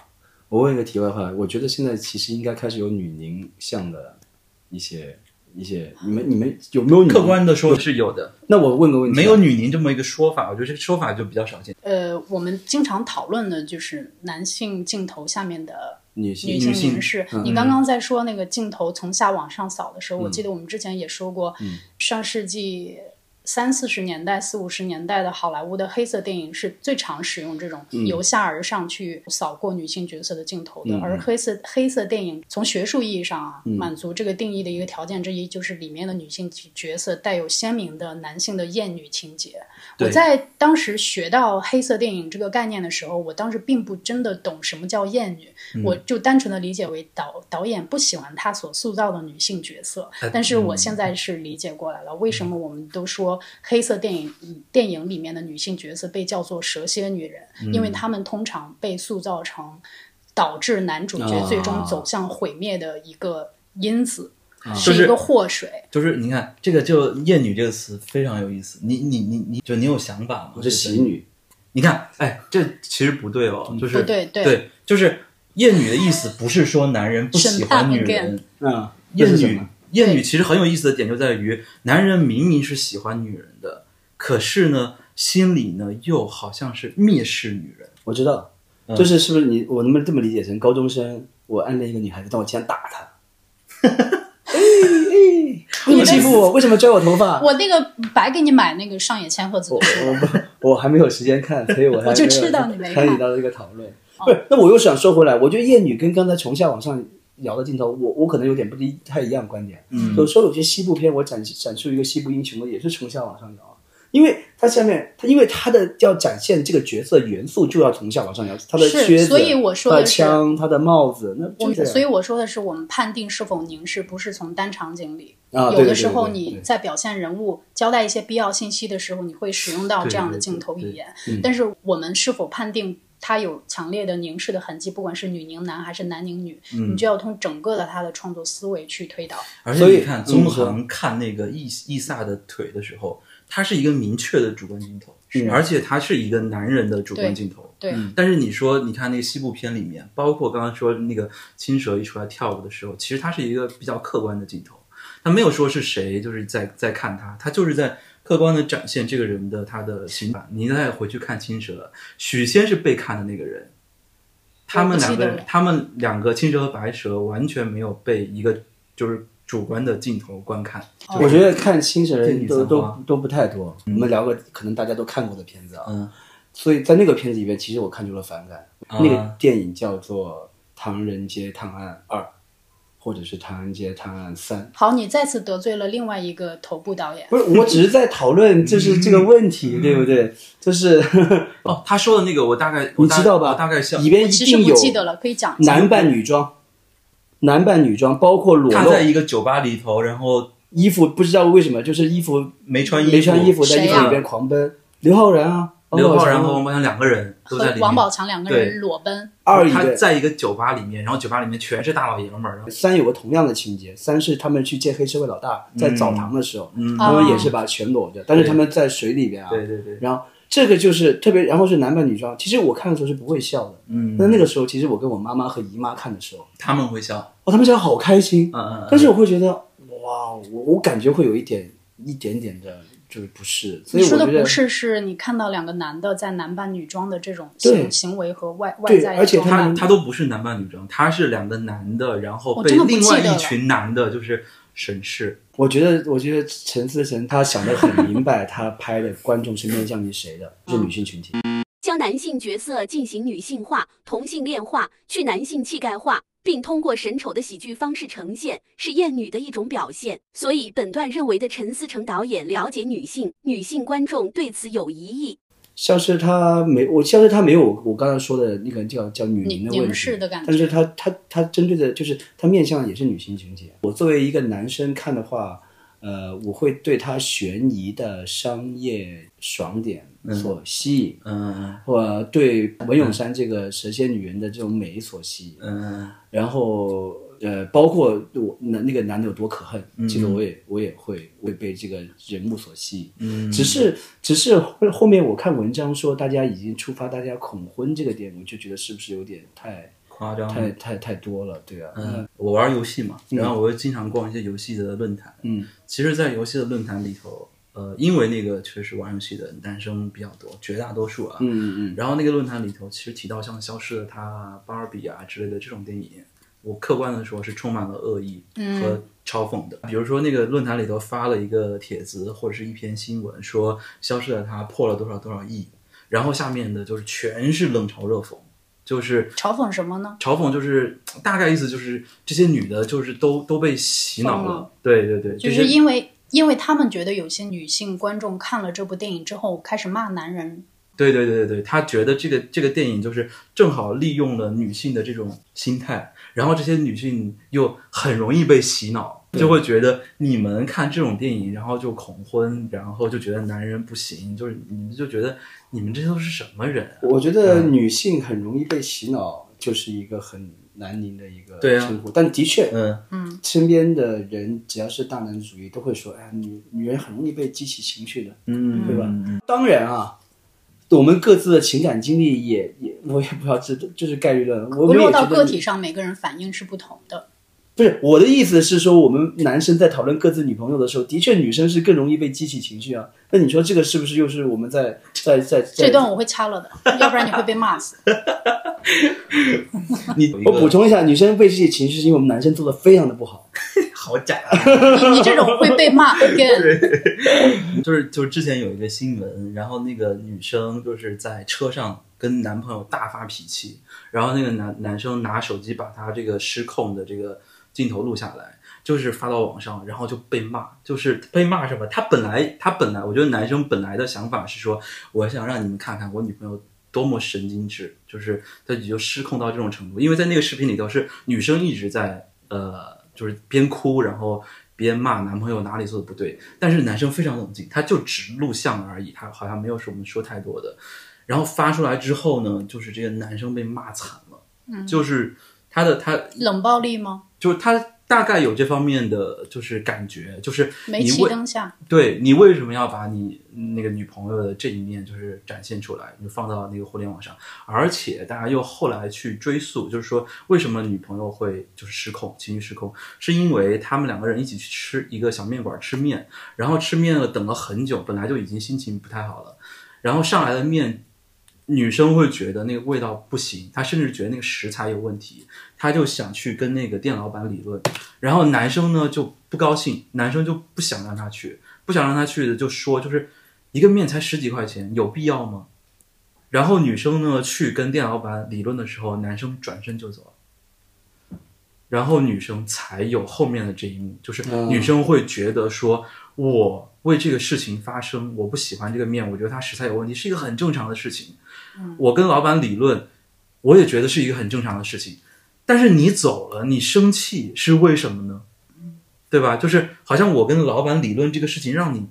我问一个题外话，我觉得现在其实应该开始有女凝像的一些一些，你们你们有没有女客？观的说是有的，那我问个问题啊，没有女凝这么一个说法，我觉得这个说法就比较少见。呃，我们经常讨论的就是男性镜头下面的女性女性凝视。嗯你刚刚在说那个镜头从下往上扫的时候，我记得我们之前也说过，上世纪三四十年代、四五十年代的好莱坞的黑色电影是最常使用这种由下而上去扫过女性角色的镜头的。而黑色黑色电影从学术意义上啊，满足这个定义的一个条件之一，就是里面的女性角色带有鲜明的男性的厌女情节。我在当时学到黑色电影这个概念的时候，我当时并不真的懂什么叫厌女，我就单纯的理解为导导演不喜欢他所塑造的女性角色。但是我现在是理解过来了，为什么我们都说说黑色电影电影里面的女性角色被叫做蛇蝎女人，因为她们通常被塑造成导致男主角最终走向毁灭的一个因子，是一个祸水。就是你看这个就“厌女”这个词非常有意思，你你你你就你有想法吗？我是喜女。你看，哎，这其实不对哦，就是对对，就是厌女的意思不是说男人不喜欢女人，嗯，厌女厌女其实很有意思的点就在于，男人明明是喜欢女人的，可是呢，心里呢又好像是蔑视女人。我知道，就是是不是你我能不能这么理解成高中生，我暗恋一个女孩子，但我竟然打她。为什么欺负我？为什么拽我头发？我那个白给你买那个上野千鹤子我我还没有时间看，所以我我就知道你没参与到这个讨论。不是，那我又想说回来，我觉得艳女跟刚才从下往上摇的镜头，我我可能有点不太一样观点。嗯，有时候有些西部片，我展展出一个西部英雄的，也是从下往上摇。因为它下面，它因为它的要展现这个角色元素，就要从下往上摇。他的靴子，所以我说的枪，他的帽子，那我所以我说的是，我们判定是否凝视，不是从单场景里。啊，有的时候你在表现人物、交代一些必要信息的时候，你会使用到这样的镜头语言。但是我们是否判定他有强烈的凝视的痕迹，不管是女凝男还是男凝女，你就要从整个的他的创作思维去推导。而且你看，宗恒看那个伊伊萨的腿的时候。它是一个明确的主观镜头，而且它是一个男人的主观镜头。对，但是你说，你看那个西部片里面，包括刚刚说那个青蛇一出来跳舞的时候，其实它是一个比较客观的镜头，他没有说是谁就是在在看他，他就是在客观的展现这个人的他的情感。你再回去看青蛇，许仙是被看的那个人，他们两个人，他们两个青蛇和白蛇完全没有被一个就是。主观的镜头观看，我觉得看青蛇人都都都不太多。我们聊个可能大家都看过的片子啊，嗯，所以在那个片子里面，其实我看出了反感。那个电影叫做《唐人街探案二》，或者是《唐人街探案三》。好，你再次得罪了另外一个头部导演。不是，我只是在讨论就是这个问题，对不对？就是哦，他说的那个我大概你知道吧？大概里边一定有记得了，可以讲男扮女装。男扮女装，包括裸露。他在一个酒吧里头，然后衣服不知道为什么，就是衣服没穿衣服，没穿衣服，在衣服里边狂奔。刘昊然啊，刘昊然和王宝强两个人都在里面。王宝强两个人裸奔。二他在一个酒吧里面，然后酒吧里面全是大老爷们儿。三有个同样的情节，三是他们去见黑社会老大，在澡堂的时候，他们也是把全裸着，但是他们在水里边啊。对对对。然后。这个就是特别，然后是男扮女装。其实我看的时候是不会笑的，嗯。那那个时候，其实我跟我妈妈和姨妈看的时候，他们会笑，哦，他们笑好开心，嗯嗯。但是我会觉得，哇，我我感觉会有一点一点点的，就是不是。所以你说的不是，是你看到两个男的在男扮女装的这种行行为和外外在，而且他他都不是男扮女装，他是两个男的，然后被另外一群男的，就是审视。我觉得，我觉得陈思诚他想的很明白，他拍的观众是面向于谁的，是女性群体。将男性角色进行女性化、同性恋化、去男性气概化，并通过神丑的喜剧方式呈现，是厌女的一种表现。所以，本段认为的陈思诚导演了解女性，女性观众对此有疑义。像是他没我，像是他没有我刚才说的那个叫叫女凝的问题，但是他他他针对的就是他面向也是女性群体。我作为一个男生看的话，呃，我会对他悬疑的商业爽点所吸引，嗯，或对文咏珊这个蛇蝎女人的这种美所吸引，嗯，然后。呃，包括我那那个男的有多可恨，其实我也我也会会被这个人物所吸引。嗯，只是只是后后面我看文章说大家已经触发大家恐婚这个点，我就觉得是不是有点太夸张，太太太多了？对啊，嗯，我玩游戏嘛，然后我会经常逛一些游戏的论坛。嗯，其实，在游戏的论坛里头，呃，因为那个确实玩游戏的男生比较多，绝大多数啊。嗯嗯嗯。然后那个论坛里头，其实提到像《消失的她》《芭比》啊之类的这种电影。我客观的说，是充满了恶意和嘲讽的。比如说，那个论坛里头发了一个帖子或者是一篇新闻，说《消失的她》破了多少多少亿，然后下面的就是全是冷嘲热讽，就是嘲讽什么呢？嘲讽就是大概意思就是这些女的，就是都都被洗脑了。对对对，就是因为因为他们觉得有些女性观众看了这部电影之后开始骂男人。对对对对对，他觉得这个这个电影就是正好利用了女性的这种心态。然后这些女性又很容易被洗脑，就会觉得你们看这种电影，然后就恐婚，然后就觉得男人不行，就是你们就觉得你们这都是什么人？我觉得女性很容易被洗脑，就是一个很南宁的一个称呼。但的确，嗯嗯，身边的人只要是大男子主义，都会说，哎，女女人很容易被激起情绪的，嗯，对吧？当然啊。我们各自的情感经历也也，我也不知道这就是概率论。我落到个体上，每个人反应是不同的。不是我的意思是说，我们男生在讨论各自女朋友的时候，的确女生是更容易被激起情绪啊。那你说这个是不是又是我们在在在？这段我会掐了的，要不然你会被骂死。你我补充一下，女生被这些情绪是因为我们男生做的非常的不好。好假！你 你这种会被骂。again。就是就是之前有一个新闻，然后那个女生就是在车上跟男朋友大发脾气，然后那个男男生拿手机把她这个失控的这个镜头录下来，就是发到网上，然后就被骂，就是被骂什么？他本来他本来，我觉得男生本来的想法是说，我想让你们看看我女朋友多么神经质，就是他就失控到这种程度，因为在那个视频里头是女生一直在呃。就是边哭然后边骂男朋友哪里做的不对，但是男生非常冷静，他就只录像而已，他好像没有说我们说太多的。然后发出来之后呢，就是这个男生被骂惨了，嗯，就是他的他冷暴力吗？就是他。大概有这方面的就是感觉，就是煤气灯下，对你为什么要把你那个女朋友的这一面就是展现出来，就放到那个互联网上，而且大家又后来去追溯，就是说为什么女朋友会就是失控，情绪失控，是因为他们两个人一起去吃一个小面馆吃面，然后吃面了等了很久，本来就已经心情不太好了，然后上来的面。女生会觉得那个味道不行，她甚至觉得那个食材有问题，她就想去跟那个店老板理论。然后男生呢就不高兴，男生就不想让他去，不想让他去的就说，就是一个面才十几块钱，有必要吗？然后女生呢去跟店老板理论的时候，男生转身就走了。然后女生才有后面的这一幕，就是女生会觉得说，我为这个事情发生，我不喜欢这个面，我觉得它食材有问题，是一个很正常的事情。我跟老板理论，我也觉得是一个很正常的事情。但是你走了，你生气是为什么呢？对吧？就是好像我跟老板理论这个事情让你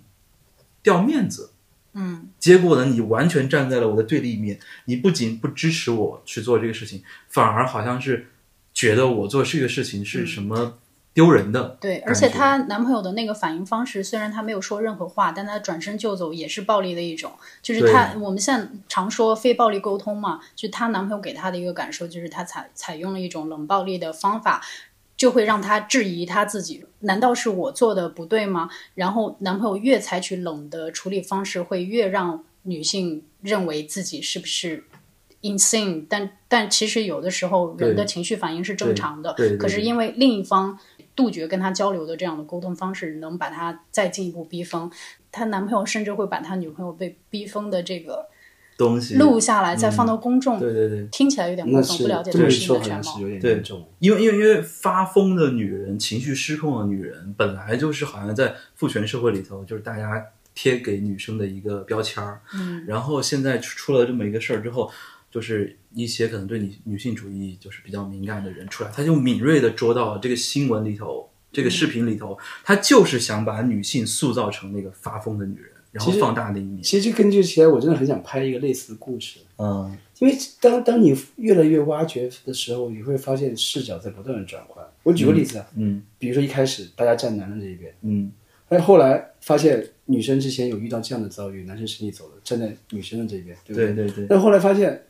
掉面子，嗯，结果呢，你完全站在了我的对立面。你不仅不支持我去做这个事情，反而好像是觉得我做这个事情是什么？丢人的，对，而且她男朋友的那个反应方式，虽然他没有说任何话，但他转身就走也是暴力的一种。就是他，我们现在常说非暴力沟通嘛，就她男朋友给她的一个感受，就是他采采用了一种冷暴力的方法，就会让她质疑她自己，难道是我做的不对吗？然后男朋友越采取冷的处理方式，会越让女性认为自己是不是 insane，但但其实有的时候人的情绪反应是正常的，可是因为另一方。杜绝跟他交流的这样的沟通方式，能把他再进一步逼疯。她男朋友甚至会把他女朋友被逼疯的这个东西录下来，再放到公众。对对对，听起来有点过分，不了解这个事情的全貌。对，因为因为因为发疯的女人、情绪失控的女人，本来就是好像在父权社会里头，就是大家贴给女生的一个标签儿。嗯，然后现在出了这么一个事儿之后。就是一些可能对女女性主义就是比较敏感的人出来，他就敏锐的捉到了这个新闻里头，这个视频里头，他就是想把女性塑造成那个发疯的女人，然后放大那一面。其实根据起来，我真的很想拍一个类似的故事。嗯，因为当当你越来越挖掘的时候，你会发现视角在不断的转换。我举个例子啊，嗯，比如说一开始大家站男人这一边，嗯，但后来发现女生之前有遇到这样的遭遇，男生是你走了，站在女生的这边，对对对对。但后来发现。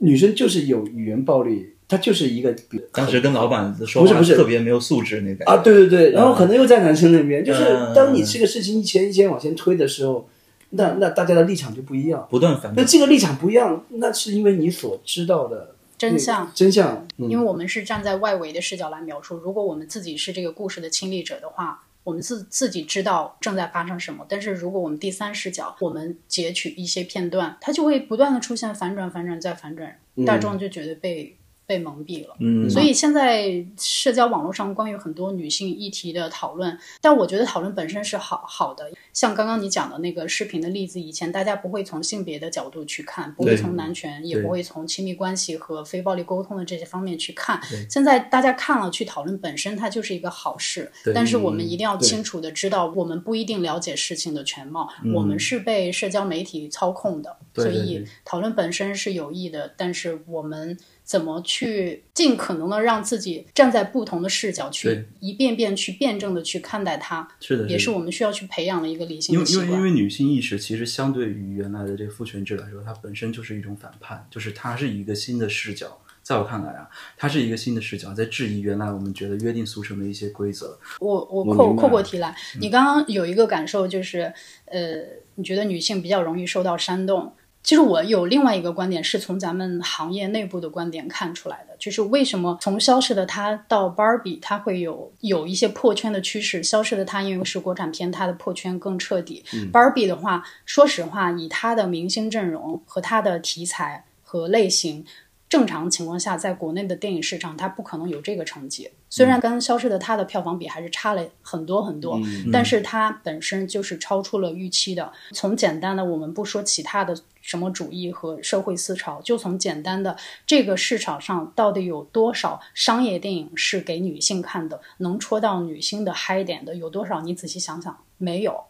女生就是有语言暴力，她就是一个。当时跟老板说话特别没有素质那个。啊，对对对，然后可能又在男生那边，就是当你这个事情一前一前往前推的时候，那那大家的立场就不一样，不断反。那这个立场不一样，那是因为你所知道的真相，真相。因为我们是站在外围的视角来描述，如果我们自己是这个故事的亲历者的话。我们自自己知道正在发生什么，但是如果我们第三视角，我们截取一些片段，它就会不断的出现反转、反转再反转，大众就觉得被被蒙蔽了。嗯，所以现在社交网络上关于很多女性议题的讨论，但我觉得讨论本身是好好的。像刚刚你讲的那个视频的例子，以前大家不会从性别的角度去看，不会从男权，也不会从亲密关系和非暴力沟通的这些方面去看。现在大家看了去讨论本身，它就是一个好事。但是我们一定要清楚的知道，我们不一定了解事情的全貌，我们是被社交媒体操控的。所以讨论本身是有益的，但是我们。怎么去尽可能的让自己站在不同的视角去一遍遍去辩证的去看待它？是的，也是我们需要去培养的一个理性的习惯。因为因为女性意识其实相对于原来的这个父权制来说，它本身就是一种反叛，就是它是一个新的视角。在我看来啊，它是一个新的视角，在质疑原来我们觉得约定俗成的一些规则。我我扩扩过题来，你刚刚有一个感受就是，呃，你觉得女性比较容易受到煽动。其实我有另外一个观点，是从咱们行业内部的观点看出来的，就是为什么从消失的她到 Barbie，它会有有一些破圈的趋势。消失的她因为是国产片，它的破圈更彻底。Barbie 的话，说实话，以它的明星阵容和它的题材和类型。正常情况下，在国内的电影市场，它不可能有这个成绩。虽然跟《消失的她》的票房比还是差了很多很多，但是它本身就是超出了预期的。从简单的，我们不说其他的什么主义和社会思潮，就从简单的这个市场上到底有多少商业电影是给女性看的，能戳到女性的嗨点的有多少？你仔细想想，没有，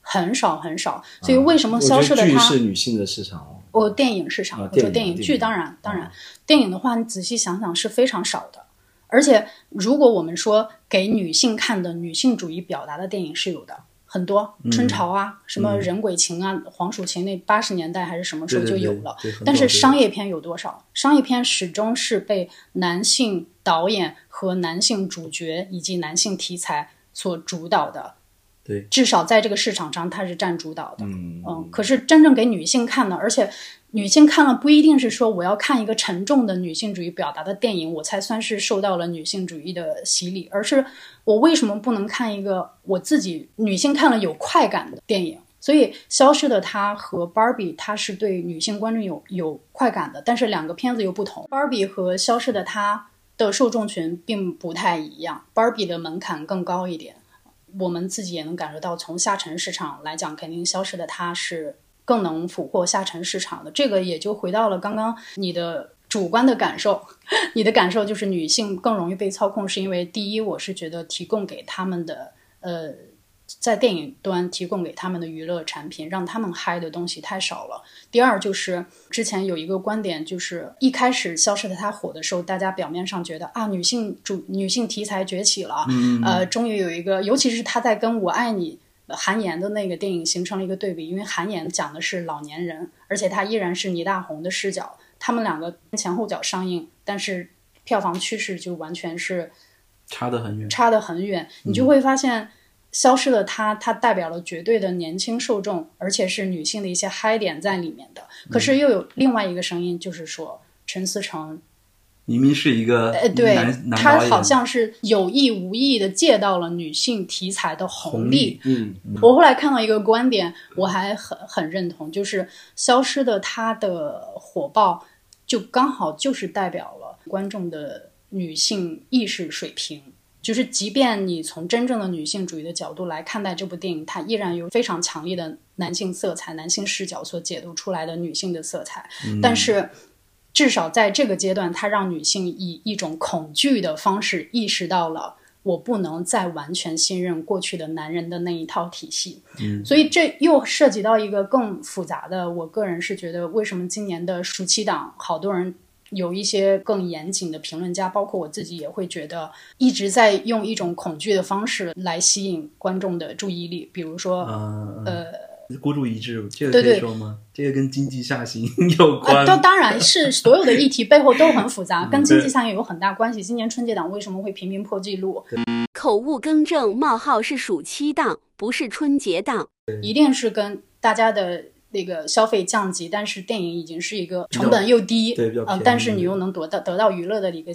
很少很少。所以为什么《消失的她》是女性的市场？哦，电影市场，我说电影剧，当然，当然，电影的话，你仔细想想是非常少的。而且，如果我们说给女性看的女性主义表达的电影是有的，很多，春潮啊，什么人鬼情啊，黄鼠情那八十年代还是什么时候就有了。但是商业片有多少？商业片始终是被男性导演和男性主角以及男性题材所主导的。对，至少在这个市场上，它是占主导的。嗯嗯。可是真正给女性看的，而且女性看了不一定是说我要看一个沉重的女性主义表达的电影，我才算是受到了女性主义的洗礼，而是我为什么不能看一个我自己女性看了有快感的电影？所以《消失的她》和《Barbie》它是对女性观众有有快感的，但是两个片子又不同。《Barbie》和《消失的她》的受众群并不太一样，《Barbie》的门槛更高一点。我们自己也能感受到，从下沉市场来讲，肯定消失的她是更能俘获下沉市场的。这个也就回到了刚刚你的主观的感受，你的感受就是女性更容易被操控，是因为第一，我是觉得提供给他们的呃。在电影端提供给他们的娱乐产品，让他们嗨的东西太少了。第二就是之前有一个观点，就是一开始《消失的她》火的时候，大家表面上觉得啊，女性主女性题材崛起了，呃，终于有一个，尤其是她在跟我爱你韩延的那个电影形成了一个对比，因为韩延讲的是老年人，而且他依然是倪大红的视角，他们两个前后脚上映，但是票房趋势就完全是差得很远，差得很远，你就会发现。消失的她，她代表了绝对的年轻受众，而且是女性的一些嗨点在里面的。可是又有另外一个声音，就是说陈思诚明明是一个呃，对他好像是有意无意的借到了女性题材的红利。嗯，我后来看到一个观点，我还很很认同，就是消失的她的火爆，就刚好就是代表了观众的女性意识水平。就是，即便你从真正的女性主义的角度来看待这部电影，它依然有非常强烈的男性色彩、男性视角所解读出来的女性的色彩。但是，至少在这个阶段，它让女性以一种恐惧的方式意识到了，我不能再完全信任过去的男人的那一套体系。嗯，所以这又涉及到一个更复杂的。我个人是觉得，为什么今年的暑期档，好多人。有一些更严谨的评论家，包括我自己，也会觉得一直在用一种恐惧的方式来吸引观众的注意力。比如说，呃，孤注一掷，这个可以说吗？这个跟经济下行 有关？都当然是 所有的议题背后都很复杂，跟经济下行有很大关系。今年春节档为什么会频频破纪录？口误更正，冒号是暑期档，不是春节档，一定是跟大家的。那个消费降级，但是电影已经是一个成本又低，对，嗯，但是你又能得到得到娱乐的一个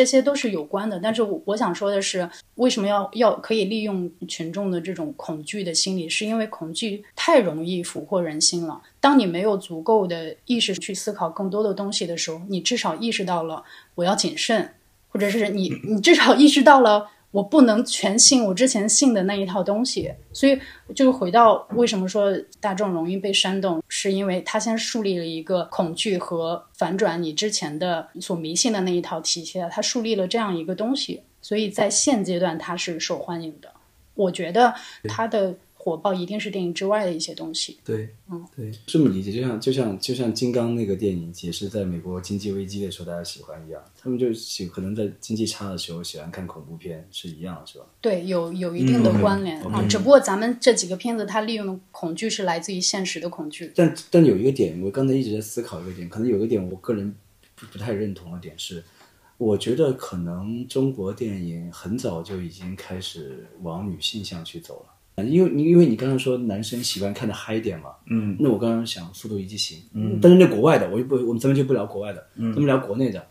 这些都是有关的。但是我想说的是，为什么要要可以利用群众的这种恐惧的心理？是因为恐惧太容易俘获人心了。当你没有足够的意识去思考更多的东西的时候，你至少意识到了我要谨慎，或者是你你至少意识到了。我不能全信我之前信的那一套东西，所以就回到为什么说大众容易被煽动，是因为他先树立了一个恐惧和反转你之前的所迷信的那一套体系，他树立了这样一个东西，所以在现阶段他是受欢迎的。我觉得他的。火爆一定是电影之外的一些东西。对，嗯，对，这么理解，就像就像就像金刚那个电影，也是在美国经济危机的时候大家喜欢一样，他们就喜可能在经济差的时候喜欢看恐怖片是一样，是吧？对，有有一定的关联啊。只不过咱们这几个片子，它利用的恐惧是来自于现实的恐惧。但但有一个点，我刚才一直在思考一个点，可能有一个点，我个人不不太认同的点是，我觉得可能中国电影很早就已经开始往女性向去走了。因为，因为你刚刚说男生喜欢看的嗨一点嘛，嗯，那我刚刚想《速度与激情》，嗯，但是那国外的，我就不，我们咱们就不聊国外的，嗯，咱们聊国内的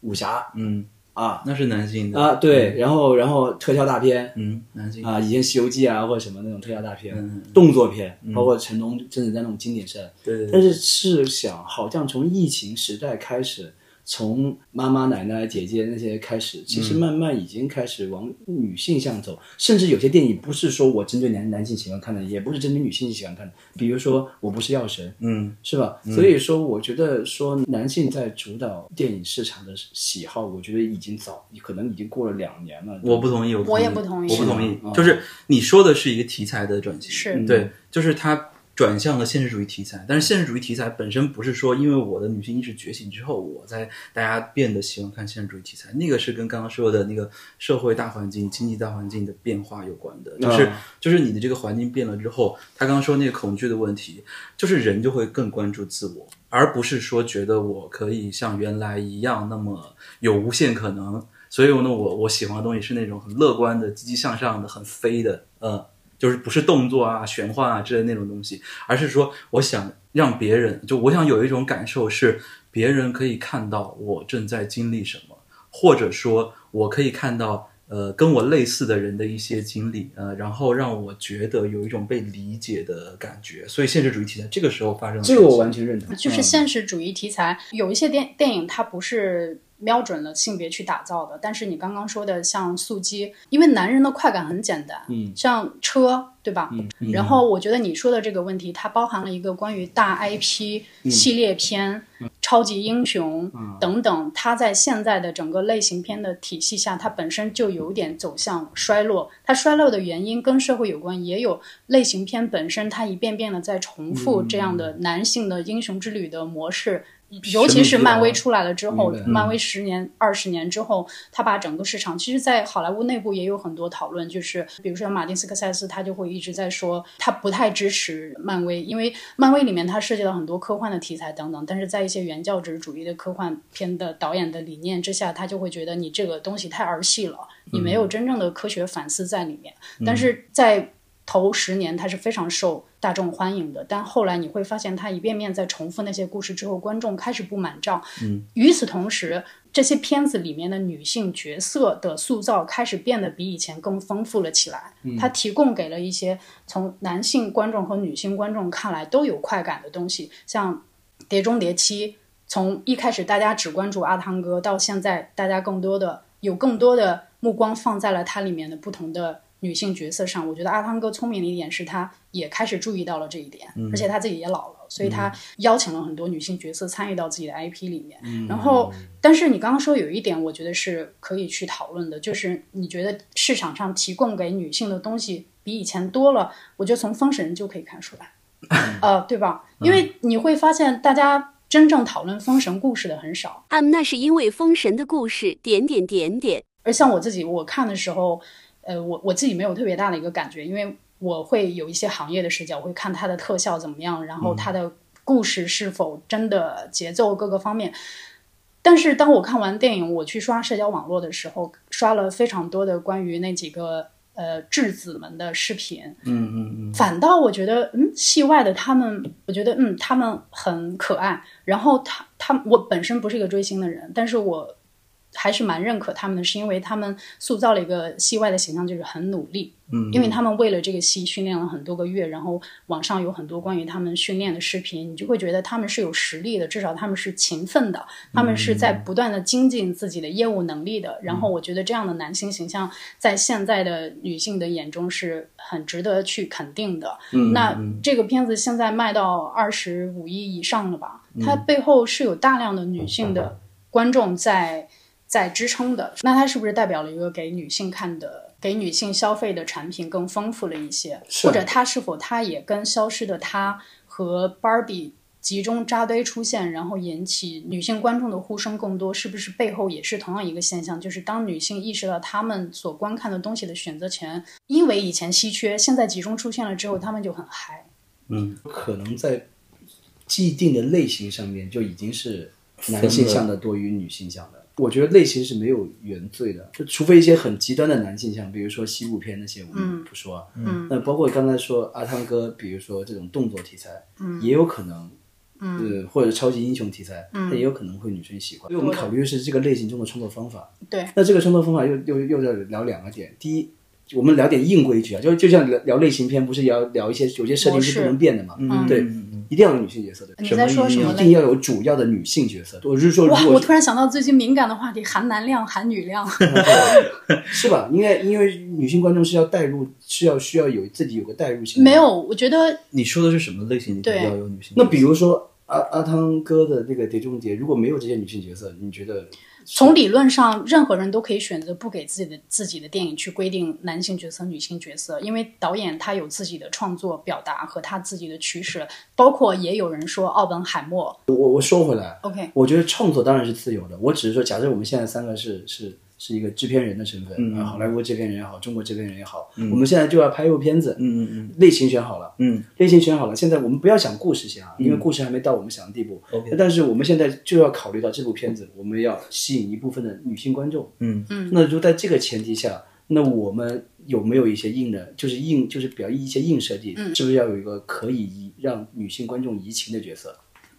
武侠，嗯啊，那是男性的。啊，对，然后然后特效大片，嗯，男性啊，以前《西游记》啊或者什么那种特效大片，动作片，包括成龙、甄子丹那种经典片，对对，但是是想，好像从疫情时代开始。从妈妈、奶奶、姐姐那些开始，其实慢慢已经开始往女性向走，甚至有些电影不是说我针对男男性喜欢看的，也不是针对女性喜欢看的。比如说《我不是药神》，嗯，是吧？所以说，我觉得说男性在主导电影市场的喜好，我觉得已经早，可能已经过了两年了。我不同意，我也不同意，我不同意。就是你说的是一个题材的转型，是对，就是他。转向了现实主义题材，但是现实主义题材本身不是说因为我的女性意识觉醒之后，我在大家变得喜欢看现实主义题材，那个是跟刚刚说的那个社会大环境、经济大环境的变化有关的，就是就是你的这个环境变了之后，他刚刚说那个恐惧的问题，就是人就会更关注自我，而不是说觉得我可以像原来一样那么有无限可能，所以呢，我我喜欢的东西是那种很乐观的、积极向上的、很飞的，嗯。就是不是动作啊、玄幻啊之类那种东西，而是说我想让别人，就我想有一种感受是，别人可以看到我正在经历什么，或者说我可以看到呃跟我类似的人的一些经历，呃，然后让我觉得有一种被理解的感觉。所以现实主义题材这个时候发生，这个我完全认同。就是现实主义题材有一些电电影，它不是。瞄准了性别去打造的，但是你刚刚说的像速激，因为男人的快感很简单，嗯，像车，对吧？嗯，然后我觉得你说的这个问题，它包含了一个关于大 IP 系列片、超级英雄等等，它在现在的整个类型片的体系下，它本身就有点走向衰落。它衰落的原因跟社会有关，也有类型片本身它一遍遍的在重复这样的男性的英雄之旅的模式。尤其是漫威出来了之后，漫威十年、二十年之后，他把整个市场，其实，在好莱坞内部也有很多讨论，就是比如说马丁斯科塞斯，他就会一直在说，他不太支持漫威，因为漫威里面它涉及到很多科幻的题材等等，但是在一些原教旨主义的科幻片的导演的理念之下，他就会觉得你这个东西太儿戏了，你没有真正的科学反思在里面。但是在头十年，它是非常受大众欢迎的，但后来你会发现，它一遍遍在重复那些故事之后，观众开始不满账。嗯，与此同时，这些片子里面的女性角色的塑造开始变得比以前更丰富了起来。它提供给了一些从男性观众和女性观众看来都有快感的东西，像《碟中谍七》，从一开始大家只关注阿汤哥，到现在大家更多的有更多的目光放在了它里面的不同的。女性角色上，我觉得阿汤哥聪明的一点是，他也开始注意到了这一点，而且他自己也老了，所以他邀请了很多女性角色参与到自己的 IP 里面。然后，但是你刚刚说有一点，我觉得是可以去讨论的，就是你觉得市场上提供给女性的东西比以前多了，我觉得从《封神》就可以看出来，呃，对吧？因为你会发现，大家真正讨论《封神》故事的很少。嗯，那是因为《封神》的故事点点点点。而像我自己，我看的时候。呃，我我自己没有特别大的一个感觉，因为我会有一些行业的视角，我会看它的特效怎么样，然后它的故事是否真的节奏各个方面。但是当我看完电影，我去刷社交网络的时候，刷了非常多的关于那几个呃质子们的视频，嗯嗯嗯，反倒我觉得，嗯，戏外的他们，我觉得，嗯，他们很可爱。然后他他我本身不是一个追星的人，但是我。还是蛮认可他们的，是因为他们塑造了一个戏外的形象，就是很努力。嗯，因为他们为了这个戏训练了很多个月，然后网上有很多关于他们训练的视频，你就会觉得他们是有实力的，至少他们是勤奋的，他们是在不断的精进自己的业务能力的。然后我觉得这样的男性形象在现在的女性的眼中是很值得去肯定的。嗯，那这个片子现在卖到二十五亿以上了吧？它背后是有大量的女性的观众在。在支撑的，那它是不是代表了一个给女性看的、给女性消费的产品更丰富了一些？或者它是否它也跟《消失的她》和 Barbie 集中扎堆出现，然后引起女性观众的呼声更多？是不是背后也是同样一个现象？就是当女性意识到她们所观看的东西的选择权，因为以前稀缺，现在集中出现了之后，她们就很嗨。嗯，可能在既定的类型上面就已经是男性向的多于女性向的。我觉得类型是没有原罪的，就除非一些很极端的男性像，比如说西部片那些，我们不说。嗯，那包括刚才说阿汤哥，比如说这种动作题材，嗯，也有可能，嗯，或者超级英雄题材，嗯，它也有可能会女生喜欢。因为我们考虑的是这个类型中的创作方法。对。那这个创作方法又又又要聊两个点，第一。我们聊点硬规矩啊，就就像聊聊类型片，不是要聊一些有些设定是不能变的嘛？嗯，对，一定要有女性角色的。你在说什么？一定要有主要的女性角色。我是说，哇，我突然想到最近敏感的话题：含男量、含女量，是吧？应该因为女性观众是要带入，是要需要有自己有个代入性。没有，我觉得你说的是什么类型？对，要有女性。那比如说阿阿汤哥的那个《碟中谍》，如果没有这些女性角色，你觉得？从理论上，任何人都可以选择不给自己的自己的电影去规定男性角色、女性角色，因为导演他有自己的创作表达和他自己的取舍。包括也有人说奥本海默，我我说回来，OK，我觉得创作当然是自由的。我只是说，假设我们现在三个是是。是一个制片人的身份，啊，好莱坞制片人也好，中国制片人也好，我们现在就要拍一部片子，嗯嗯嗯，类型选好了，嗯，类型选好了，现在我们不要想故事先啊，因为故事还没到我们想的地步，OK，但是我们现在就要考虑到这部片子，我们要吸引一部分的女性观众，嗯。嗯，那就在这个前提下，那我们有没有一些硬的，就是硬，就是表一些硬设计，是不是要有一个可以移让女性观众移情的角色？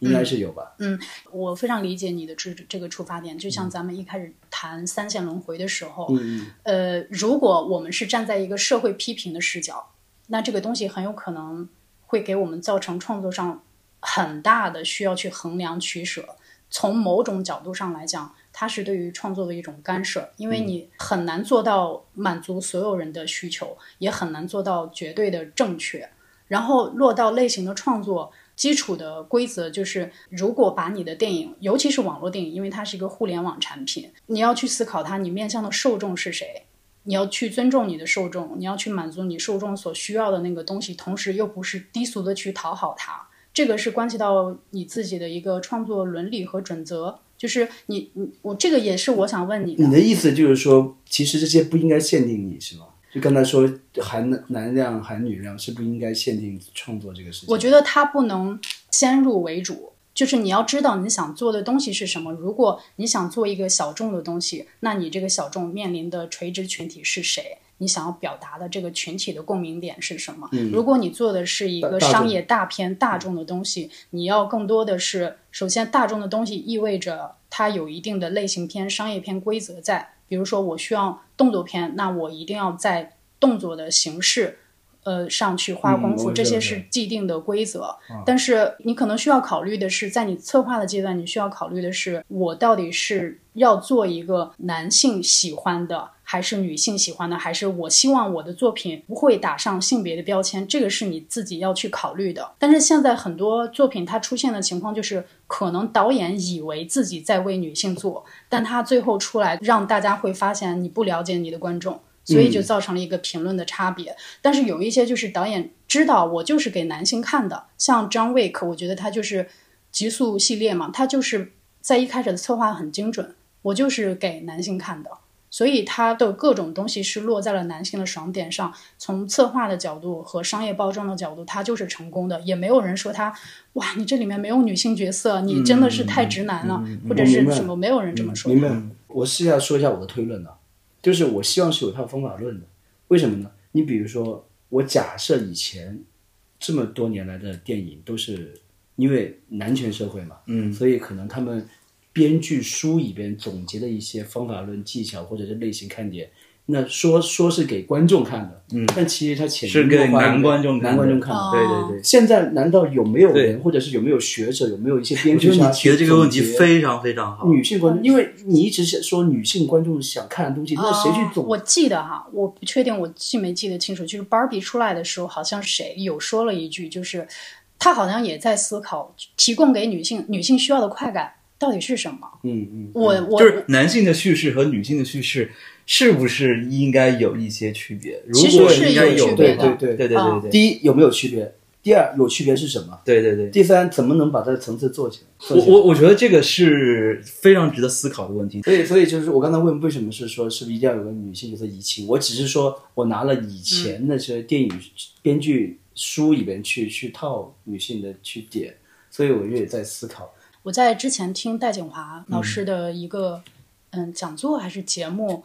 应该是有吧。嗯，我非常理解你的这这个出发点。就像咱们一开始谈三线轮回的时候，嗯呃，如果我们是站在一个社会批评的视角，那这个东西很有可能会给我们造成创作上很大的需要去衡量取舍。从某种角度上来讲，它是对于创作的一种干涉，因为你很难做到满足所有人的需求，也很难做到绝对的正确。然后落到类型的创作。基础的规则就是，如果把你的电影，尤其是网络电影，因为它是一个互联网产品，你要去思考它，你面向的受众是谁，你要去尊重你的受众，你要去满足你受众所需要的那个东西，同时又不是低俗的去讨好他，这个是关系到你自己的一个创作伦理和准则。就是你，你，我这个也是我想问你的。你的意思就是说，其实这些不应该限定你是吗？就跟他说含男量含女量是不应该限定创作这个事情。我觉得他不能先入为主，就是你要知道你想做的东西是什么。如果你想做一个小众的东西，那你这个小众面临的垂直群体是谁？你想要表达的这个群体的共鸣点是什么？如果你做的是一个商业大片大众的东西，你要更多的是首先大众的东西意味着它有一定的类型片、商业片规则在。比如说，我需要动作片，那我一定要在动作的形式，呃，上去花功夫，这些是既定的规则。但是你可能需要考虑的是，在你策划的阶段，你需要考虑的是，我到底是要做一个男性喜欢的。还是女性喜欢的，还是我希望我的作品不会打上性别的标签，这个是你自己要去考虑的。但是现在很多作品它出现的情况就是，可能导演以为自己在为女性做，但他最后出来让大家会发现你不了解你的观众，所以就造成了一个评论的差别。但是有一些就是导演知道我就是给男性看的，像张卫可，我觉得他就是极速系列嘛，他就是在一开始的策划很精准，我就是给男性看的。所以它的各种东西是落在了男性的爽点上，从策划的角度和商业包装的角度，它就是成功的。也没有人说他，哇，你这里面没有女性角色，你真的是太直男了，或者是什么，没有人这么说。明白。我试下说一下我的推论呢，就是我希望是有套方法论的。为什么呢？你比如说，我假设以前这么多年来的电影都是因为男权社会嘛，嗯，所以可能他们。编剧书里边总结的一些方法论技巧或者是类型看点。那说说是给观众看的，嗯，但其实它潜是给男观众男观众看的，对对对。现在难道有没有人，或者是有没有学者，有没有一些编剧？我觉得你提的这个问题非常非常好。女性观众，因为你一直说女性观众想看的东西，那谁去总？我记得哈，我不确定我记没记得清楚，就是 Barbie 出来的时候，好像谁有说了一句，就是他好像也在思考提供给女性女性需要的快感到底是什么。嗯嗯，我我就是男性的叙事和女性的叙事。是不是应该有一些区别？其实是有区别的。对对对对对。第一有没有区别？第二有区别是什么？对对对。第三怎么能把它的层次做起来？我我我觉得这个是非常值得思考的问题。所以所以就是我刚才问为什么是说是不是一定要有个女性角色移情？我只是说我拿了以前那些电影编剧书里边去去套女性的去点，所以我也在思考。我在之前听戴景华老师的一个嗯讲座还是节目。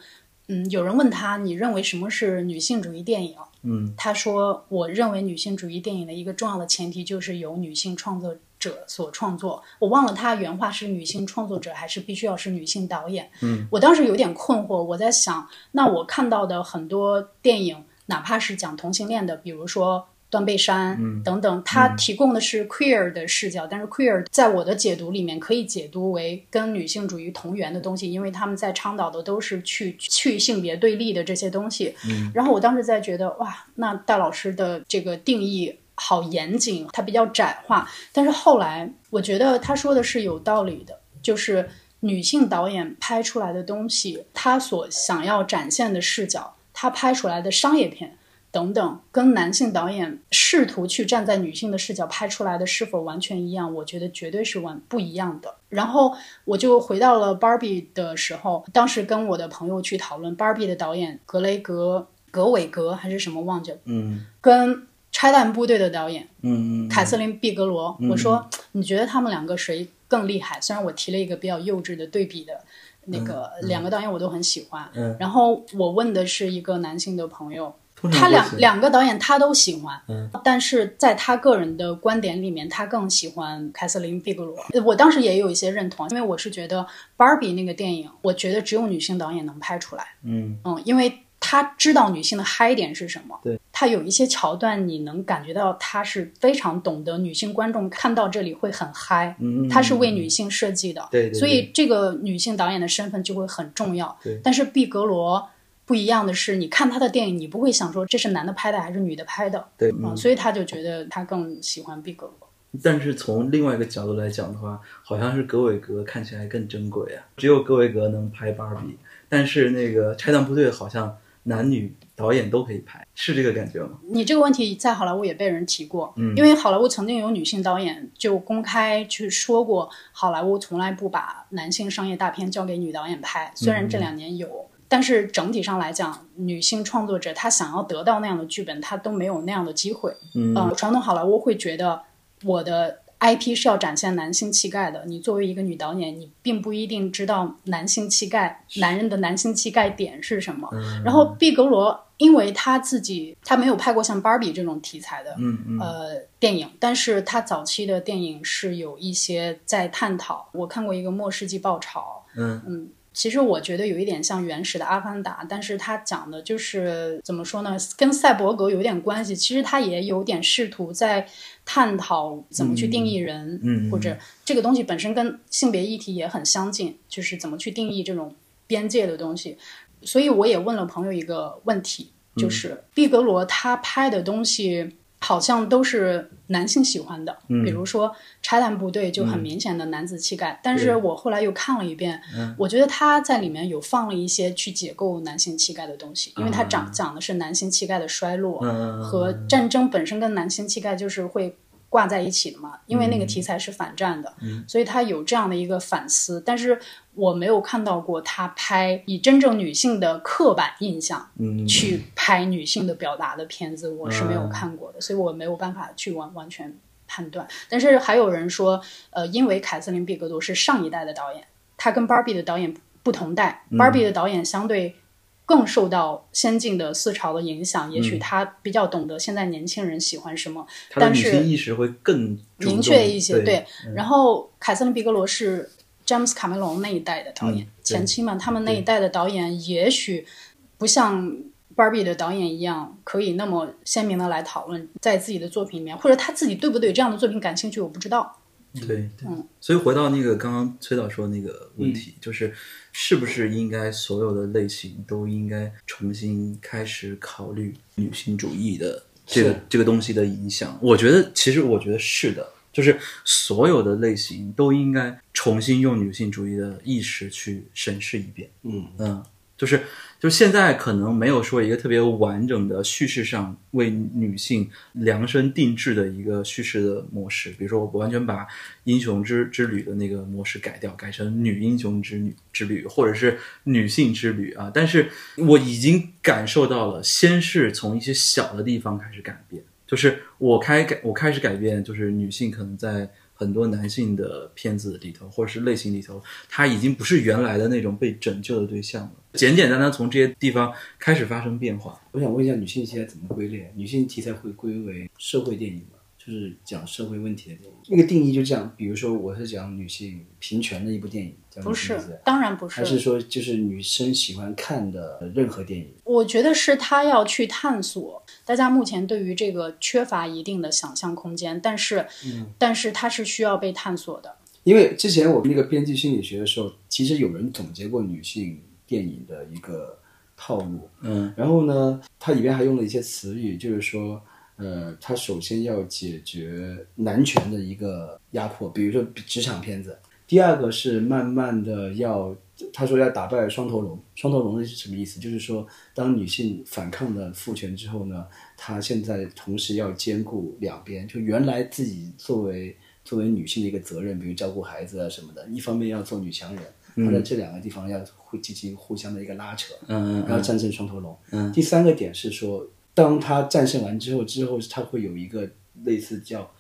嗯，有人问他，你认为什么是女性主义电影？嗯，他说，我认为女性主义电影的一个重要的前提就是由女性创作者所创作。我忘了他原话是女性创作者还是必须要是女性导演。嗯，我当时有点困惑，我在想，那我看到的很多电影，哪怕是讲同性恋的，比如说。断背山等等，它提供的是 queer 的视角，但是 queer 在我的解读里面可以解读为跟女性主义同源的东西，因为他们在倡导的都是去去性别对立的这些东西。然后我当时在觉得，哇，那戴老师的这个定义好严谨，它比较窄化。但是后来我觉得他说的是有道理的，就是女性导演拍出来的东西，她所想要展现的视角，她拍出来的商业片。等等，跟男性导演试图去站在女性的视角拍出来的是否完全一样？我觉得绝对是完不一样的。然后我就回到了 Barbie 的时候，当时跟我的朋友去讨论 Barbie 的导演格雷格格韦格还是什么忘记了，嗯，跟拆弹部队的导演，嗯嗯，凯瑟琳毕格罗，我说你觉得他们两个谁更厉害？虽然我提了一个比较幼稚的对比的那个两个导演我都很喜欢，嗯，然后我问的是一个男性的朋友。他两两个导演他都喜欢，但是在他个人的观点里面，他更喜欢凯瑟琳·毕格罗。我当时也有一些认同，因为我是觉得《Barbie》那个电影，我觉得只有女性导演能拍出来。嗯嗯，因为他知道女性的嗨点是什么。对，他有一些桥段，你能感觉到他是非常懂得女性观众看到这里会很嗨。嗯他是为女性设计的。对，所以这个女性导演的身份就会很重要。对，但是毕格罗。不一样的是，你看他的电影，你不会想说这是男的拍的还是女的拍的，对，嗯，所以他就觉得他更喜欢毕格罗。但是从另外一个角度来讲的话，好像是格伟格看起来更珍贵啊，只有格伟格能拍芭比，但是那个拆弹部队好像男女导演都可以拍，是这个感觉吗？你这个问题在好莱坞也被人提过，嗯，因为好莱坞曾经有女性导演就公开去说过，好莱坞从来不把男性商业大片交给女导演拍，虽然这两年有。但是整体上来讲，女性创作者她想要得到那样的剧本，她都没有那样的机会。嗯，传统好莱坞会觉得我的 IP 是要展现男性气概的。你作为一个女导演，你并不一定知道男性气概，男人的男性气概点是什么。然后毕格罗，因为他自己他没有拍过像芭比这种题材的嗯呃电影，但是他早期的电影是有一些在探讨。我看过一个《末世纪爆炒》。嗯嗯。其实我觉得有一点像原始的《阿凡达》，但是它讲的就是怎么说呢？跟赛博格有点关系。其实它也有点试图在探讨怎么去定义人，嗯，或者这个东西本身跟性别议题也很相近，就是怎么去定义这种边界的东西。所以我也问了朋友一个问题，就是毕格罗他拍的东西。好像都是男性喜欢的，比如说《拆弹部队》就很明显的男子气概。但是我后来又看了一遍，我觉得他在里面有放了一些去解构男性气概的东西，因为他讲讲的是男性气概的衰落和战争本身跟男性气概就是会。挂在一起的嘛，因为那个题材是反战的，所以他有这样的一个反思。但是我没有看到过他拍以真正女性的刻板印象去拍女性的表达的片子，我是没有看过的，所以我没有办法去完完全判断。但是还有人说，呃，因为凯瑟琳·毕格多是上一代的导演，他跟芭比的导演不同代，芭比的导演相对。更受到先进的思潮的影响，也许他比较懂得现在年轻人喜欢什么，但是意识会更明确一些。对，然后凯瑟琳·毕格罗是詹姆斯卡梅隆那一代的导演，前期嘛，他们那一代的导演也许不像 Barbie 的导演一样，可以那么鲜明的来讨论在自己的作品里面，或者他自己对不对这样的作品感兴趣，我不知道。对，嗯，所以回到那个刚刚崔导说那个问题，就是是不是应该所有的类型都应该重新开始考虑女性主义的这个这个东西的影响？我觉得，其实我觉得是的，就是所有的类型都应该重新用女性主义的意识去审视一遍。嗯嗯。就是，就现在可能没有说一个特别完整的叙事上为女性量身定制的一个叙事的模式。比如说，我完全把英雄之之旅的那个模式改掉，改成女英雄之女之旅，或者是女性之旅啊。但是我已经感受到了，先是从一些小的地方开始改变，就是我开改，我开始改变，就是女性可能在。很多男性的片子里头，或者是类型里头，他已经不是原来的那种被拯救的对象了。简简单单从这些地方开始发生变化。我想问一下，女性题材怎么归类？女性题材会归为社会电影吗？就是讲社会问题的电影，那个定义就这样。比如说，我是讲女性平权的一部电影，不是，当然不是。还是说，就是女生喜欢看的任何电影？我觉得是她要去探索。大家目前对于这个缺乏一定的想象空间，但是，但是它是需要被探索的。因为之前我们那个编辑心理学的时候，其实有人总结过女性电影的一个套路。嗯，然后呢，它里边还用了一些词语，就是说。呃，他首先要解决男权的一个压迫，比如说职场片子。第二个是慢慢的要，他说要打败双头龙。双头龙是什么意思？就是说，当女性反抗了父权之后呢，她现在同时要兼顾两边，就原来自己作为作为女性的一个责任，比如照顾孩子啊什么的，一方面要做女强人，她在这两个地方要会进行互相的一个拉扯，嗯，然后战胜双头龙。嗯，第三个点是说。当他战胜完之后，之后他会有一个类似叫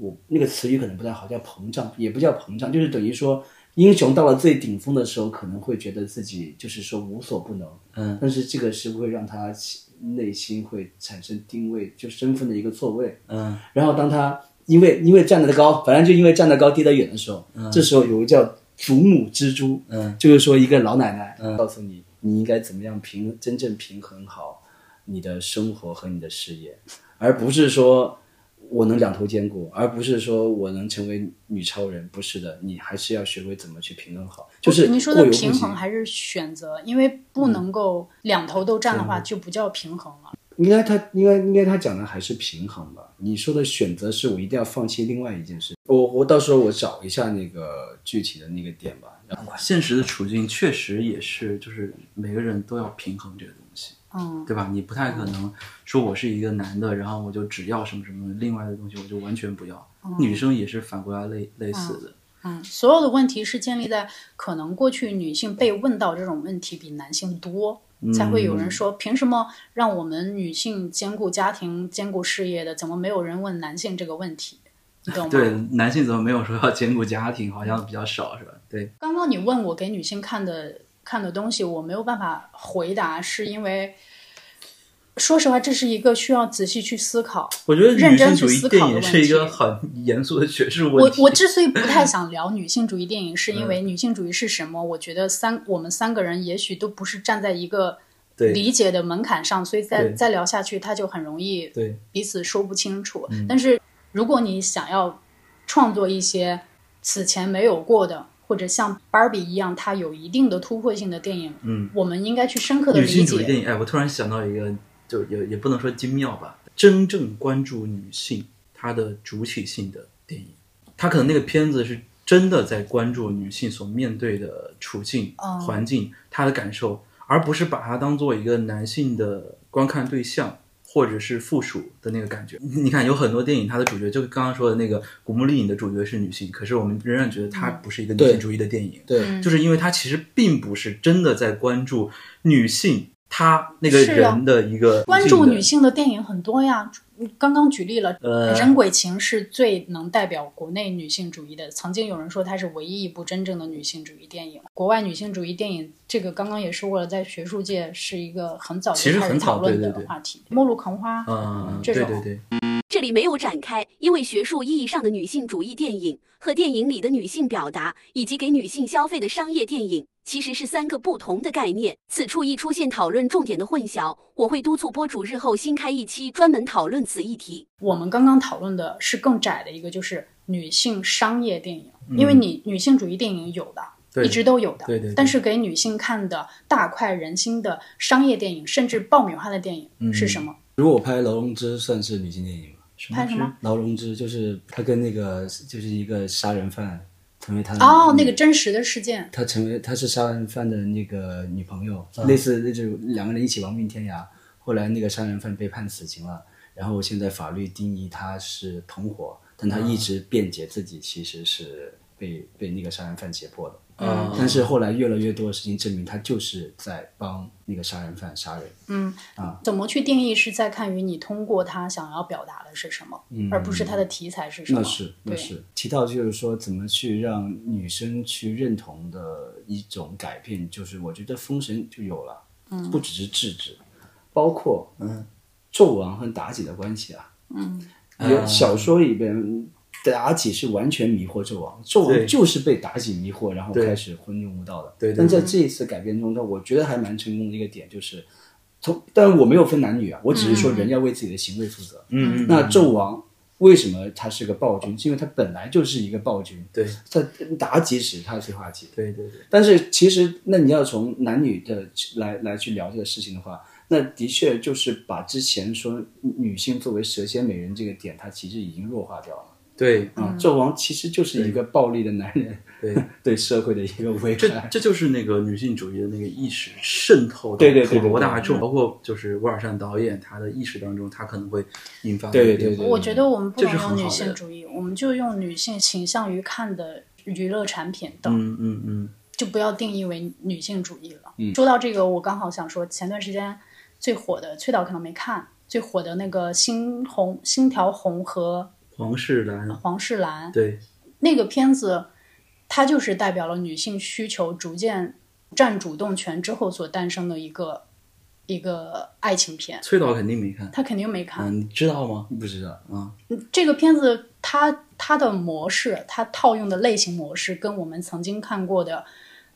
我那个词语可能不太好，叫膨胀，也不叫膨胀，就是等于说英雄到了最顶峰的时候，可能会觉得自己就是说无所不能，嗯，但是这个是会让他内心会产生定位，就身份的一个错位，嗯，然后当他因为因为站得高，反正就因为站得高低得远的时候，这时候有个叫祖母蜘蛛，嗯，就是说一个老奶奶嗯。告诉你你应该怎么样平真正平衡好。你的生活和你的事业，而不是说我能两头兼顾，而不是说我能成为女超人，不是的，你还是要学会怎么去平衡好。就是你说的平衡还是选择，因为不能够两头都占的话，就不叫平衡了。应该他应该应该他讲的还是平衡吧？你说的选择是我一定要放弃另外一件事。我我到时候我找一下那个具体的那个点吧。现实的处境确实也是，就是每个人都要平衡这个东西。嗯，对吧？你不太可能说我是一个男的，然后我就只要什么什么另外的东西，我就完全不要。女生也是反过来类类似的。嗯，所有的问题是建立在可能过去女性被问到这种问题比男性多，才会有人说凭什么让我们女性兼顾家庭、兼顾事业的，怎么没有人问男性这个问题？你懂吗？对，男性怎么没有说要兼顾家庭？好像比较少，是吧？对。刚刚你问我给女性看的。看的东西我没有办法回答，是因为说实话，这是一个需要仔细去思考、我觉得认真去思考的问题。是一个很严肃的学术问题。我我之所以不太 想聊女性主义电影，是因为女性主义是什么？我觉得三我们三个人也许都不是站在一个理解的门槛上，所以再再聊下去，他就很容易对彼此说不清楚。但是如果你想要创作一些此前没有过的。或者像芭比一样，它有一定的突破性的电影，嗯，我们应该去深刻的理解。女性主义电影，哎，我突然想到一个，就也也不能说精妙吧，真正关注女性她的主体性的电影，她可能那个片子是真的在关注女性所面对的处境、环境、她的感受，而不是把它当做一个男性的观看对象。或者是附属的那个感觉，你看有很多电影，它的主角就刚刚说的那个《古墓丽影》的主角是女性，可是我们仍然觉得它不是一个女性主义的电影，对，就是因为它其实并不是真的在关注女性。他那个人的一个关注女性的电影很多呀，刚刚举例了，《人鬼情》是最能代表国内女性主义的。曾经有人说它是唯一一部真正的女性主义电影。国外女性主义电影，这个刚刚也说过了，在学术界是一个很早就开始讨论的话题，《末路狂花》嗯，这种。对对对。这里没有展开，因为学术意义上的女性主义电影和电影里的女性表达，以及给女性消费的商业电影，其实是三个不同的概念。此处一出现讨论重点的混淆，我会督促播主日后新开一期专门讨论此议题。我们刚刚讨论的是更窄的一个，就是女性商业电影，因为你女性主义电影有的，一直都有的，对对。但是给女性看的大快人心的商业电影，甚至爆米花的电影是什么？如果我拍《劳荣枝》算是女性电影吗？拍什么？劳荣枝就是他跟那个就是一个杀人犯成为他哦，那个真实的事件。他成为他是杀人犯的那个女朋友，类似那种两个人一起亡命天涯。后来那个杀人犯被判死刑了，然后现在法律定义他是同伙，但他一直辩解自己其实是被被那个杀人犯胁迫的。嗯，但是后来越来越多的事情证明，他就是在帮那个杀人犯杀人。嗯。啊，怎么去定义是在看于你通过他想要表达的是什么，而不是他的题材是什么。那是那是。提到就是说怎么去让女生去认同的一种改变，就是我觉得《封神》就有了，嗯，不只是制止，包括嗯，纣王和妲己的关系啊，嗯，有小说里边。妲己是完全迷惑纣王，纣王就是被妲己迷惑，然后开始昏庸无道的。对，但在这一次改编中，那我觉得还蛮成功的一个点就是，从，但我没有分男女啊，我只是说人要为自己的行为负责。嗯，那纣王为什么他是个暴君？是因为他本来就是一个暴君。对，他妲己使他催化剂。对对对。但是其实，那你要从男女的来来去聊这个事情的话，那的确就是把之前说女性作为蛇蝎美人这个点，它其实已经弱化掉了。对啊，纣王其实就是一个暴力的男人，对 对社会的一个危害。这这就是那个女性主义的那个意识渗透到普罗大众，包括就是乌尔善导演他的意识当中，他可能会引发。对对对，我觉得我们不能用女性主义，我们就用女性倾向于看的娱乐产品等，嗯嗯嗯，就不要定义为女性主义了。说到这个，我刚好想说，前段时间最火的崔导可能没看，最火的那个《星红星条红》和。黄世兰，黄世兰，对，那个片子，它就是代表了女性需求逐渐占主动权之后所诞生的一个一个爱情片。崔导肯定没看，他肯定没看，嗯你知道吗？不知道啊。这个片子，它它的模式，它套用的类型模式，跟我们曾经看过的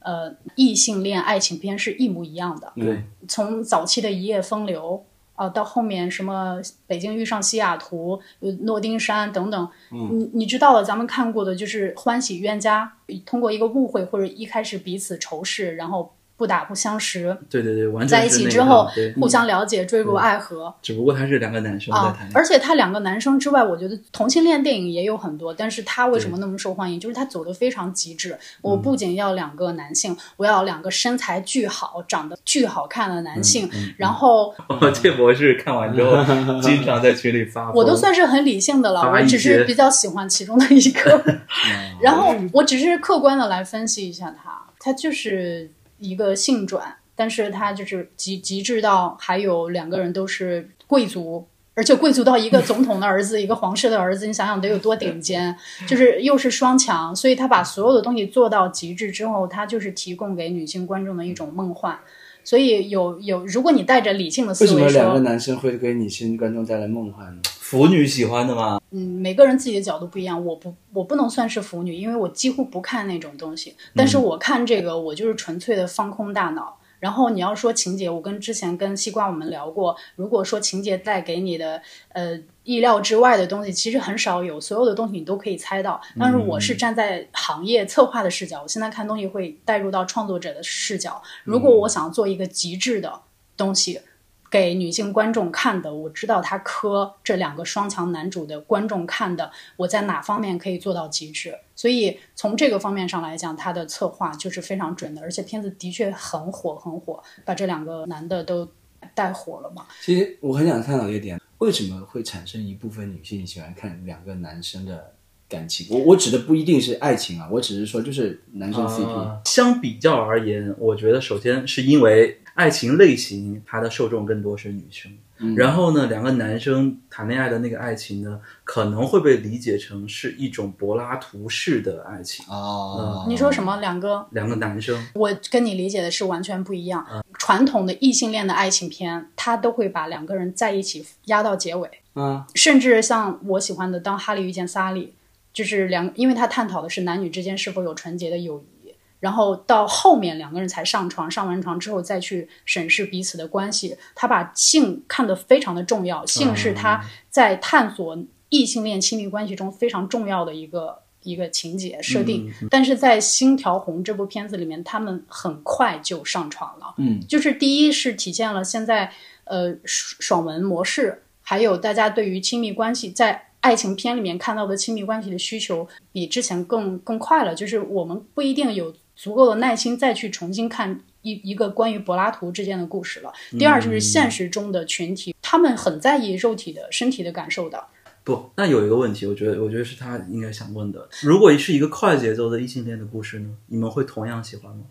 呃异性恋爱情片是一模一样的。对，从早期的一夜风流。啊，到后面什么北京遇上西雅图、诺丁山等等，你你知道了，咱们看过的就是欢喜冤家，通过一个误会或者一开始彼此仇视，然后。不打不相识，对对对，完在一起之后互相了解，坠入爱河。只不过他是两个男生在谈，而且他两个男生之外，我觉得同性恋电影也有很多，但是他为什么那么受欢迎？就是他走的非常极致。我不仅要两个男性，我要两个身材巨好、长得巨好看的男性。然后，这博士看完之后 经常在群里发，我都算是很理性的了，我只是比较喜欢其中的一个。然后，我只是客观的来分析一下他，他就是。一个性转，但是他就是极极致到还有两个人都是贵族，而且贵族到一个总统的儿子，一个皇室的儿子，你想想得有多顶尖，就是又是双强，所以他把所有的东西做到极致之后，他就是提供给女性观众的一种梦幻。所以有有，如果你带着理性的思维，为什么两个男生会给女性观众带来梦幻呢？腐女喜欢的吗？嗯，每个人自己的角度不一样，我不我不能算是腐女，因为我几乎不看那种东西。但是我看这个，我就是纯粹的放空大脑。然后你要说情节，我跟之前跟西瓜我们聊过，如果说情节带给你的呃意料之外的东西，其实很少有，所有的东西你都可以猜到。但是我是站在行业策划的视角，我现在看东西会带入到创作者的视角。如果我想做一个极致的东西。给女性观众看的，我知道他磕这两个双强男主的观众看的，我在哪方面可以做到极致？所以从这个方面上来讲，他的策划就是非常准的，而且片子的确很火很火，把这两个男的都带火了嘛。其实我很想探讨一点，为什么会产生一部分女性喜欢看两个男生的感情？我我指的不一定是爱情啊，我只是说就是男生 CP。相比较而言，我觉得首先是因为。爱情类型，它的受众更多是女生。然后呢，两个男生谈恋爱的那个爱情呢，可能会被理解成是一种柏拉图式的爱情。哦，你说什么？两个两个男生，我跟你理解的是完全不一样。传统的异性恋的爱情片，他都会把两个人在一起压到结尾。嗯，甚至像我喜欢的《当哈利遇见萨利》，就是两，因为他探讨的是男女之间是否有纯洁的友谊，然后到后面两个人才上床，上完床之后再去审视彼此的关系。他把性看得非常的重要，性是他在探索异性恋亲密关系中非常重要的一个一个情节设定。但是在《星条红》这部片子里面，他们很快就上床了。嗯，就是第一是体现了现在呃爽文模式。还有大家对于亲密关系，在爱情片里面看到的亲密关系的需求，比之前更更快了。就是我们不一定有足够的耐心再去重新看一一个关于柏拉图之间的故事了。第二就是现实中的群体，他们很在意肉体的身体的感受的。不，那有一个问题，我觉得我觉得是他应该想问的。如果是一个快节奏的异性恋的故事呢，你们会同样喜欢吗？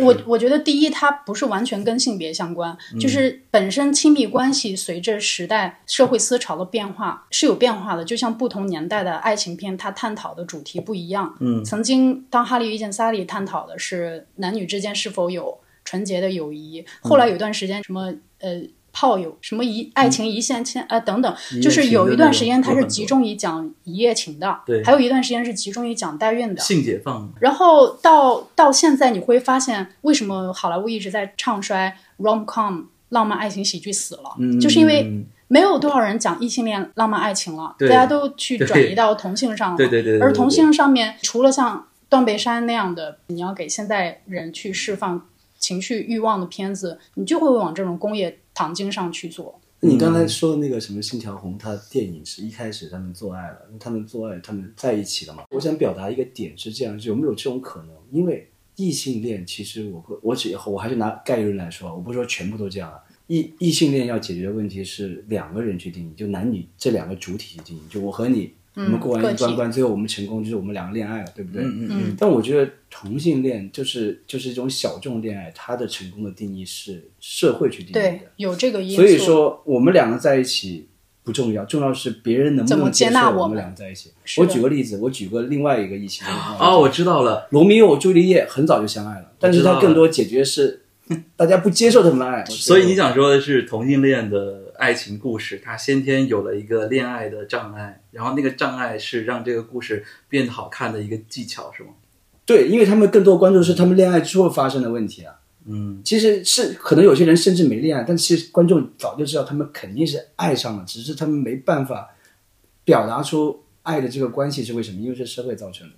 我我觉得第一，它不是完全跟性别相关，就是本身亲密关系随着时代社会思潮的变化是有变化的。就像不同年代的爱情片，它探讨的主题不一样。嗯，曾经当哈利遇见萨利，探讨的是男女之间是否有纯洁的友谊。后来有段时间，什么呃。炮友什么一爱情一线牵啊等等，就是有一段时间它是集中于讲一夜情的，对，还有一段时间是集中于讲代孕的性解放。然后到到现在你会发现，为什么好莱坞一直在唱衰 rom com 浪漫爱情喜剧死了，就是因为没有多少人讲异性恋浪漫爱情了，大家都去转移到同性上了，对对对。而同性上面除了像断背山那样的，你要给现代人去释放情绪欲望的片子，你就会往这种工业。糖精上去做。你刚才说的那个什么《信条红》，它电影是一开始他们做爱了，他们做爱，他们在一起了嘛？我想表达一个点是这样：有没有这种可能？因为异性恋其实我，我只我还是拿概率来说，我不是说全部都这样啊。异异性恋要解决的问题是两个人去定义，就男女这两个主体去定义，就我和你。我们过完一关关，最后我们成功，就是我们两个恋爱了，对不对？嗯嗯。但我觉得同性恋就是就是一种小众恋爱，它的成功的定义是社会去定义的。对，有这个因素。所以说，我们两个在一起不重要，重要是别人能不能接纳我们两个在一起。我举个例子，我举个另外一个异性恋。哦，我知道了，罗密欧朱丽叶很早就相爱了，但是他更多解决是。大家不接受他们的爱，所以你想说的是同性恋的爱情故事，他先天有了一个恋爱的障碍，然后那个障碍是让这个故事变得好看的一个技巧，是吗？对，因为他们更多关注是他们恋爱之后发生的问题啊。嗯，其实是可能有些人甚至没恋爱，但其实观众早就知道他们肯定是爱上了，只是他们没办法表达出爱的这个关系是为什么？因为是社会造成的。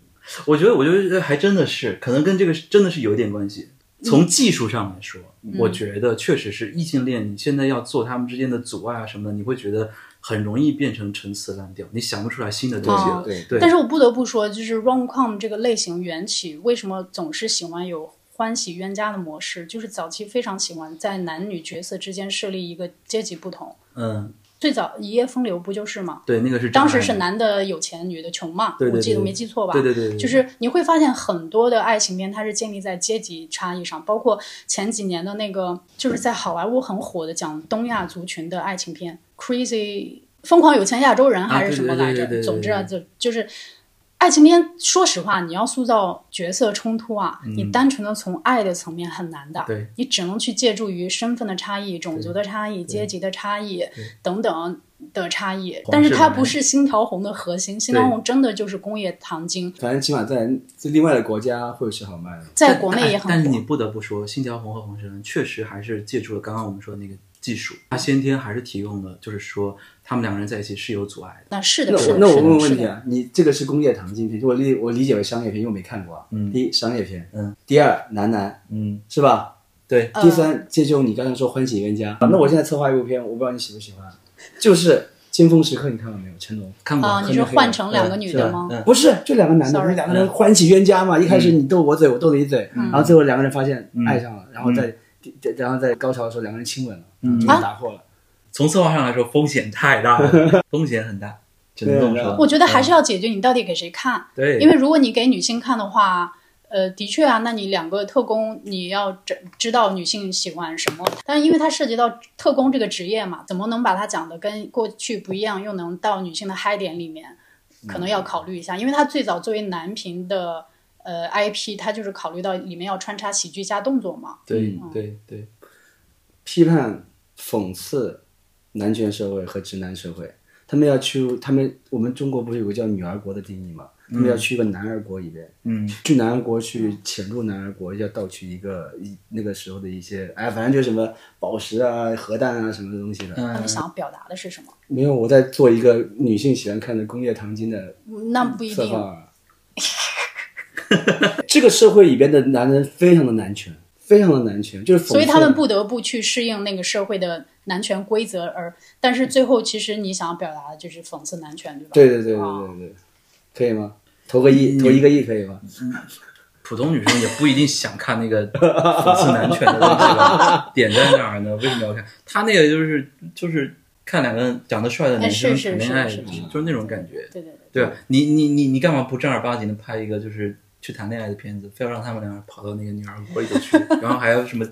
我觉得，我觉得还真的是，可能跟这个真的是有点关系。从技术上来说，我觉得确实是异性恋。你现在要做他们之间的阻碍啊什么的，你会觉得很容易变成陈词滥调，你想不出来新的东西了。对对。但是我不得不说，就是 rom com 这个类型缘起，为什么总是喜欢有欢喜冤家的模式？就是早期非常喜欢在男女角色之间设立一个阶级不同。嗯。最早《一夜风流》不就是吗？对，那个是当时是男的有钱，女的穷嘛。对我记得没记错吧？对对对。就是你会发现很多的爱情片，它是建立在阶级差异上，包括前几年的那个，就是在好莱坞很火的讲东亚族群的爱情片，《Crazy》疯狂有钱亚洲人还是什么来着？总之啊，就就是。爱情片，说实话，你要塑造角色冲突啊，你单纯的从爱的层面很难的，你只能去借助于身份的差异、种族的差异、阶级的差异等等的差异。但是它不是《星条红》的核心，《星条红》真的就是工业糖精。反正起码在在另外的国家会是好卖的，在国内也很。但是你不得不说，《星条红》和《红尘》确实还是借助了刚刚我们说的那个技术，他先天还是提供了，就是说。他们两个人在一起是有阻碍的。那是的，那我那我问问问题啊，你这个是工业糖精片，我理我理解为商业片，因为我没看过啊。嗯。第一，商业片。嗯。第二，男男。嗯。是吧？对。第三，借就你刚才说欢喜冤家。那我现在策划一部片，我不知道你喜不喜欢，就是《尖峰时刻》，你看过没有？成龙看过。啊，你是换成两个女的吗？不是，就两个男的，两个人欢喜冤家嘛。一开始你斗我嘴，我斗你嘴，然后最后两个人发现爱上了，然后在然后在高潮的时候两个人亲吻了，嗯，打破了。从策划上来说，风险太大了，风险很大，只能这么说。我觉得还是要解决你到底给谁看。对，因为如果你给女性看的话，呃，的确啊，那你两个特工，你要知知道女性喜欢什么。但是因为它涉及到特工这个职业嘛，怎么能把它讲的跟过去不一样，又能到女性的嗨点里面，可能要考虑一下。因为它最早作为男频的呃 IP，它就是考虑到里面要穿插喜剧加动作嘛。对对对。批判、讽刺男权社会和直男社会。他们要去，他们我们中国不是有个叫“女儿国”的定义嘛？他们要去一个男儿国里边，嗯，去男儿国去潜入男儿国，要盗取一个一那个时候的一些，哎，反正就是什么宝石啊、核弹啊什么东西的。他们想表达的是什么？没有，我在做一个女性喜欢看的工业糖精的那不一定。这个社会里边的男人非常的男权，非常的男权，就是所以他们不得不去适应那个社会的男权规则，而但是最后其实你想要表达的就是讽刺男权，对吧？对对对对对对，可以吗？投个亿，投一个亿可以吗？普通女生也不一定想看那个 讽刺男权的东西吧？点在哪儿呢？为什么要看？他那个就是就是看两个长得帅的男生谈恋爱，就是那种感觉。对对对，对你你你你干嘛不正儿八经的拍一个就是去谈恋爱的片子？非要让他们两个跑到那个女儿国里头去，然后还有什么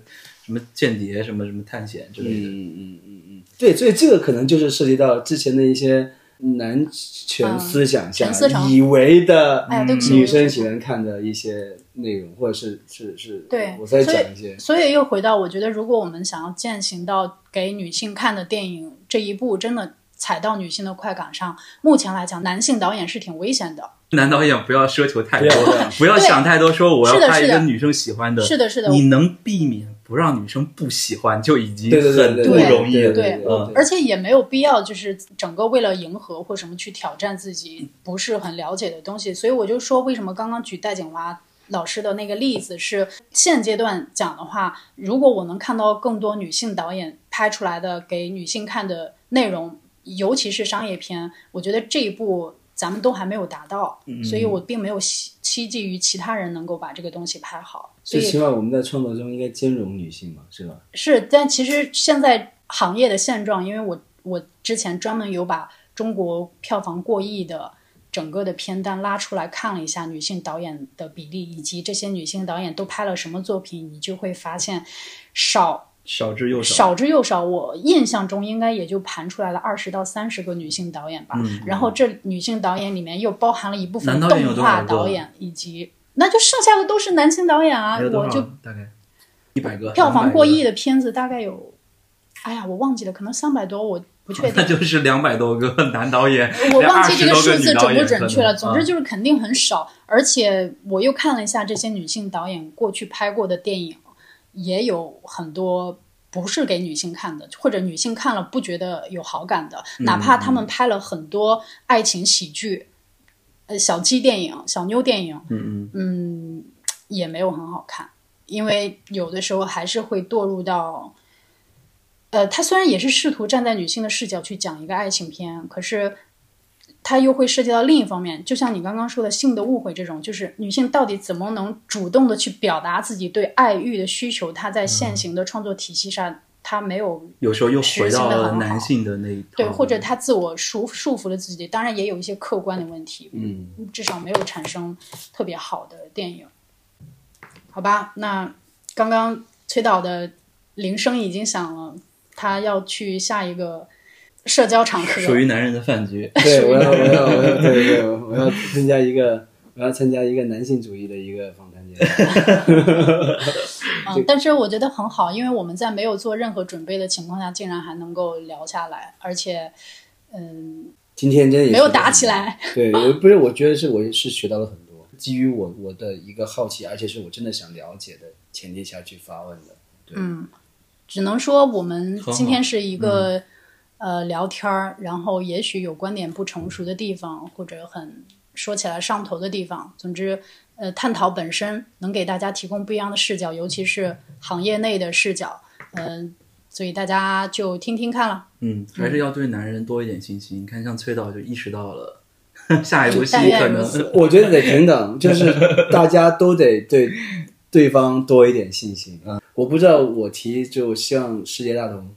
什么间谍、什么什么探险之类的？嗯嗯嗯嗯，对，所以这个可能就是涉及到之前的一些。男权思想下以为的女生喜欢看的一些内容，或者是是是，对，我再讲一些。所以又回到，我觉得如果我们想要践行到给女性看的电影这一步，真的踩到女性的快感上，目前来讲，男性导演是挺危险的。男导演不要奢求太多，不要想太多，说我要拍一个女生喜欢的，是的，是的，你能避免。不让女生不喜欢就已经很不容易了，对，而且也没有必要，就是整个为了迎合或什么去挑战自己不是很了解的东西。所以我就说，为什么刚刚举戴景华老师的那个例子是现阶段讲的话，如果我能看到更多女性导演拍出来的给女性看的内容，尤其是商业片，我觉得这一步。咱们都还没有达到，所以我并没有希期冀于其他人能够把这个东西拍好。最起码我们在创作中应该兼容女性嘛，是吧？是，但其实现在行业的现状，因为我我之前专门有把中国票房过亿的整个的片单拉出来看了一下女性导演的比例，以及这些女性导演都拍了什么作品，你就会发现少。少之又少，少之又少。我印象中应该也就盘出来了二十到三十个女性导演吧。然后这女性导演里面又包含了一部分动画导演，以及那就剩下的都是男性导演啊。我就大概一百个票房过亿的片子大概有，哎呀，我忘记了，可能三百多，我不确定。那就是两百多个男导演，我忘记这个数字准不准确了。总之就是肯定很少。而且我又看了一下这些女性导演过去拍过的电影。也有很多不是给女性看的，或者女性看了不觉得有好感的，哪怕他们拍了很多爱情喜剧、呃小鸡电影、小妞电影，嗯嗯，也没有很好看，因为有的时候还是会堕入到，呃，他虽然也是试图站在女性的视角去讲一个爱情片，可是。它又会涉及到另一方面，就像你刚刚说的性的误会这种，就是女性到底怎么能主动的去表达自己对爱欲的需求？她在现行的创作体系上，她没有有时候又回到了男性的那一对，或者她自我束束缚了自己。当然也有一些客观的问题，嗯，至少没有产生特别好的电影。好吧，那刚刚崔导的铃声已经响了，他要去下一个。社交场合属于男人的饭局。对，我要，我要，我要，对对，我要参加一个，我要参加一个男性主义的一个访谈节目。嗯，但是我觉得很好，因为我们在没有做任何准备的情况下，竟然还能够聊下来，而且，嗯，今天真的没有打起来。对，不是，我觉得是我是学到了很多，基于我我的一个好奇，而且是我真的想了解的前提下去发问的。嗯，只能说我们今天是一个。呃，聊天儿，然后也许有观点不成熟的地方，或者很说起来上头的地方。总之，呃，探讨本身能给大家提供不一样的视角，尤其是行业内的视角。嗯，所以大家就听听看了。嗯，还是要对男人多一点信心。你看，像崔导就意识到了，下一部戏可能，我觉得得平等，就是大家都得对对方多一点信心啊。我不知道，我提就希望世界大同。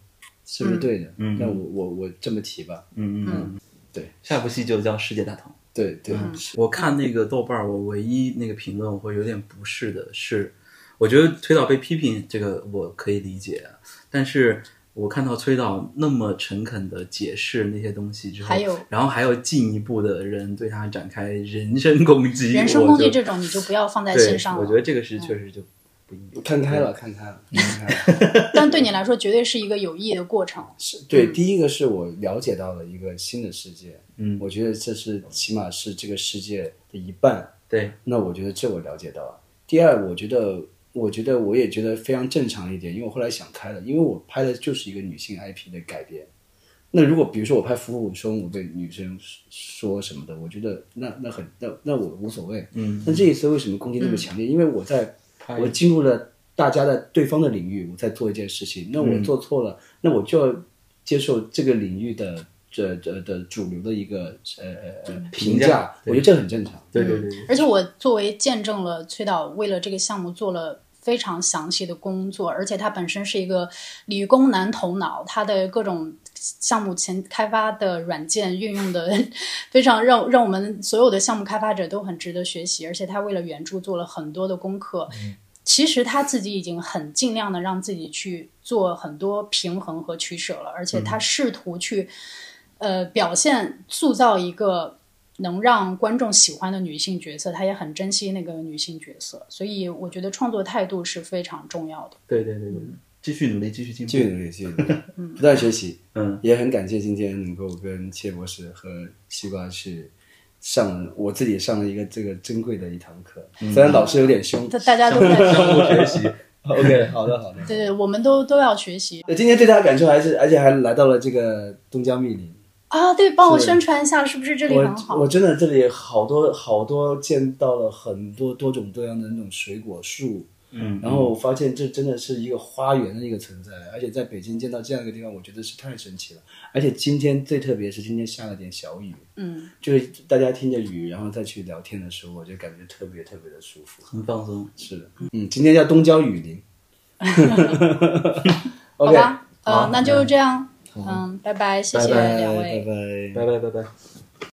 是不是对的？嗯，那我我我这么提吧。嗯嗯，对，下部戏就叫《世界大同》。对对，我看那个豆瓣，我唯一那个评论我会有点不适的是，我觉得崔导被批评这个我可以理解，但是我看到崔导那么诚恳的解释那些东西之后，还有，然后还有进一步的人对他展开人身攻击，人身攻击这种你就不要放在心上了。我觉得这个是确实就。看开了，看开了，看开了。但对你来说，绝对是一个有意义的过程。是对，第一个是我了解到了一个新的世界，嗯，我觉得这是起码是这个世界的一半。对，那我觉得这我了解到了。第二，我觉得，我觉得我也觉得非常正常一点，因为我后来想开了，因为我拍的就是一个女性 IP 的改编。那如果比如说我拍《虎虎生》，我对女生说什么的，我觉得那那很那那我无所谓。嗯，那这一次为什么攻击那么强烈？因为我在我进入了大家的对方的领域，我在做一件事情，那我做错了，那我就要接受这个领域的这这的主流的一个呃呃评价，我觉得这很正常。对对对对。而且我作为见证了崔导为了这个项目做了。非常详细的工作，而且他本身是一个理工男头脑，他的各种项目前开发的软件运用的 非常让让我们所有的项目开发者都很值得学习。而且他为了原著做了很多的功课，其实他自己已经很尽量的让自己去做很多平衡和取舍了，而且他试图去呃表现塑造一个。能让观众喜欢的女性角色，她也很珍惜那个女性角色，所以我觉得创作态度是非常重要的。对对对对，继续努力，继续进步，继续努力，继续努力，不断学习。嗯，也很感谢今天能够跟切博士和西瓜去上我自己上了一个这个珍贵的一堂课，虽然老师有点凶，大家都在 相互学习。OK，好的好的。对对，我们都都要学习。今天最大的感受还是，而且还来到了这个东郊密林。啊，对，帮我宣传一下，是不是这里很好？我真的这里好多好多见到了很多多种多样的那种水果树，嗯，然后我发现这真的是一个花园的一个存在，而且在北京见到这样一个地方，我觉得是太神奇了。而且今天最特别是今天下了点小雨，嗯，就是大家听着雨，然后再去聊天的时候，我就感觉特别特别的舒服，很放松。是的，嗯，今天叫东郊雨林，好吧，呃，那就这样。嗯，拜拜，谢谢两位，拜拜，拜拜，拜拜。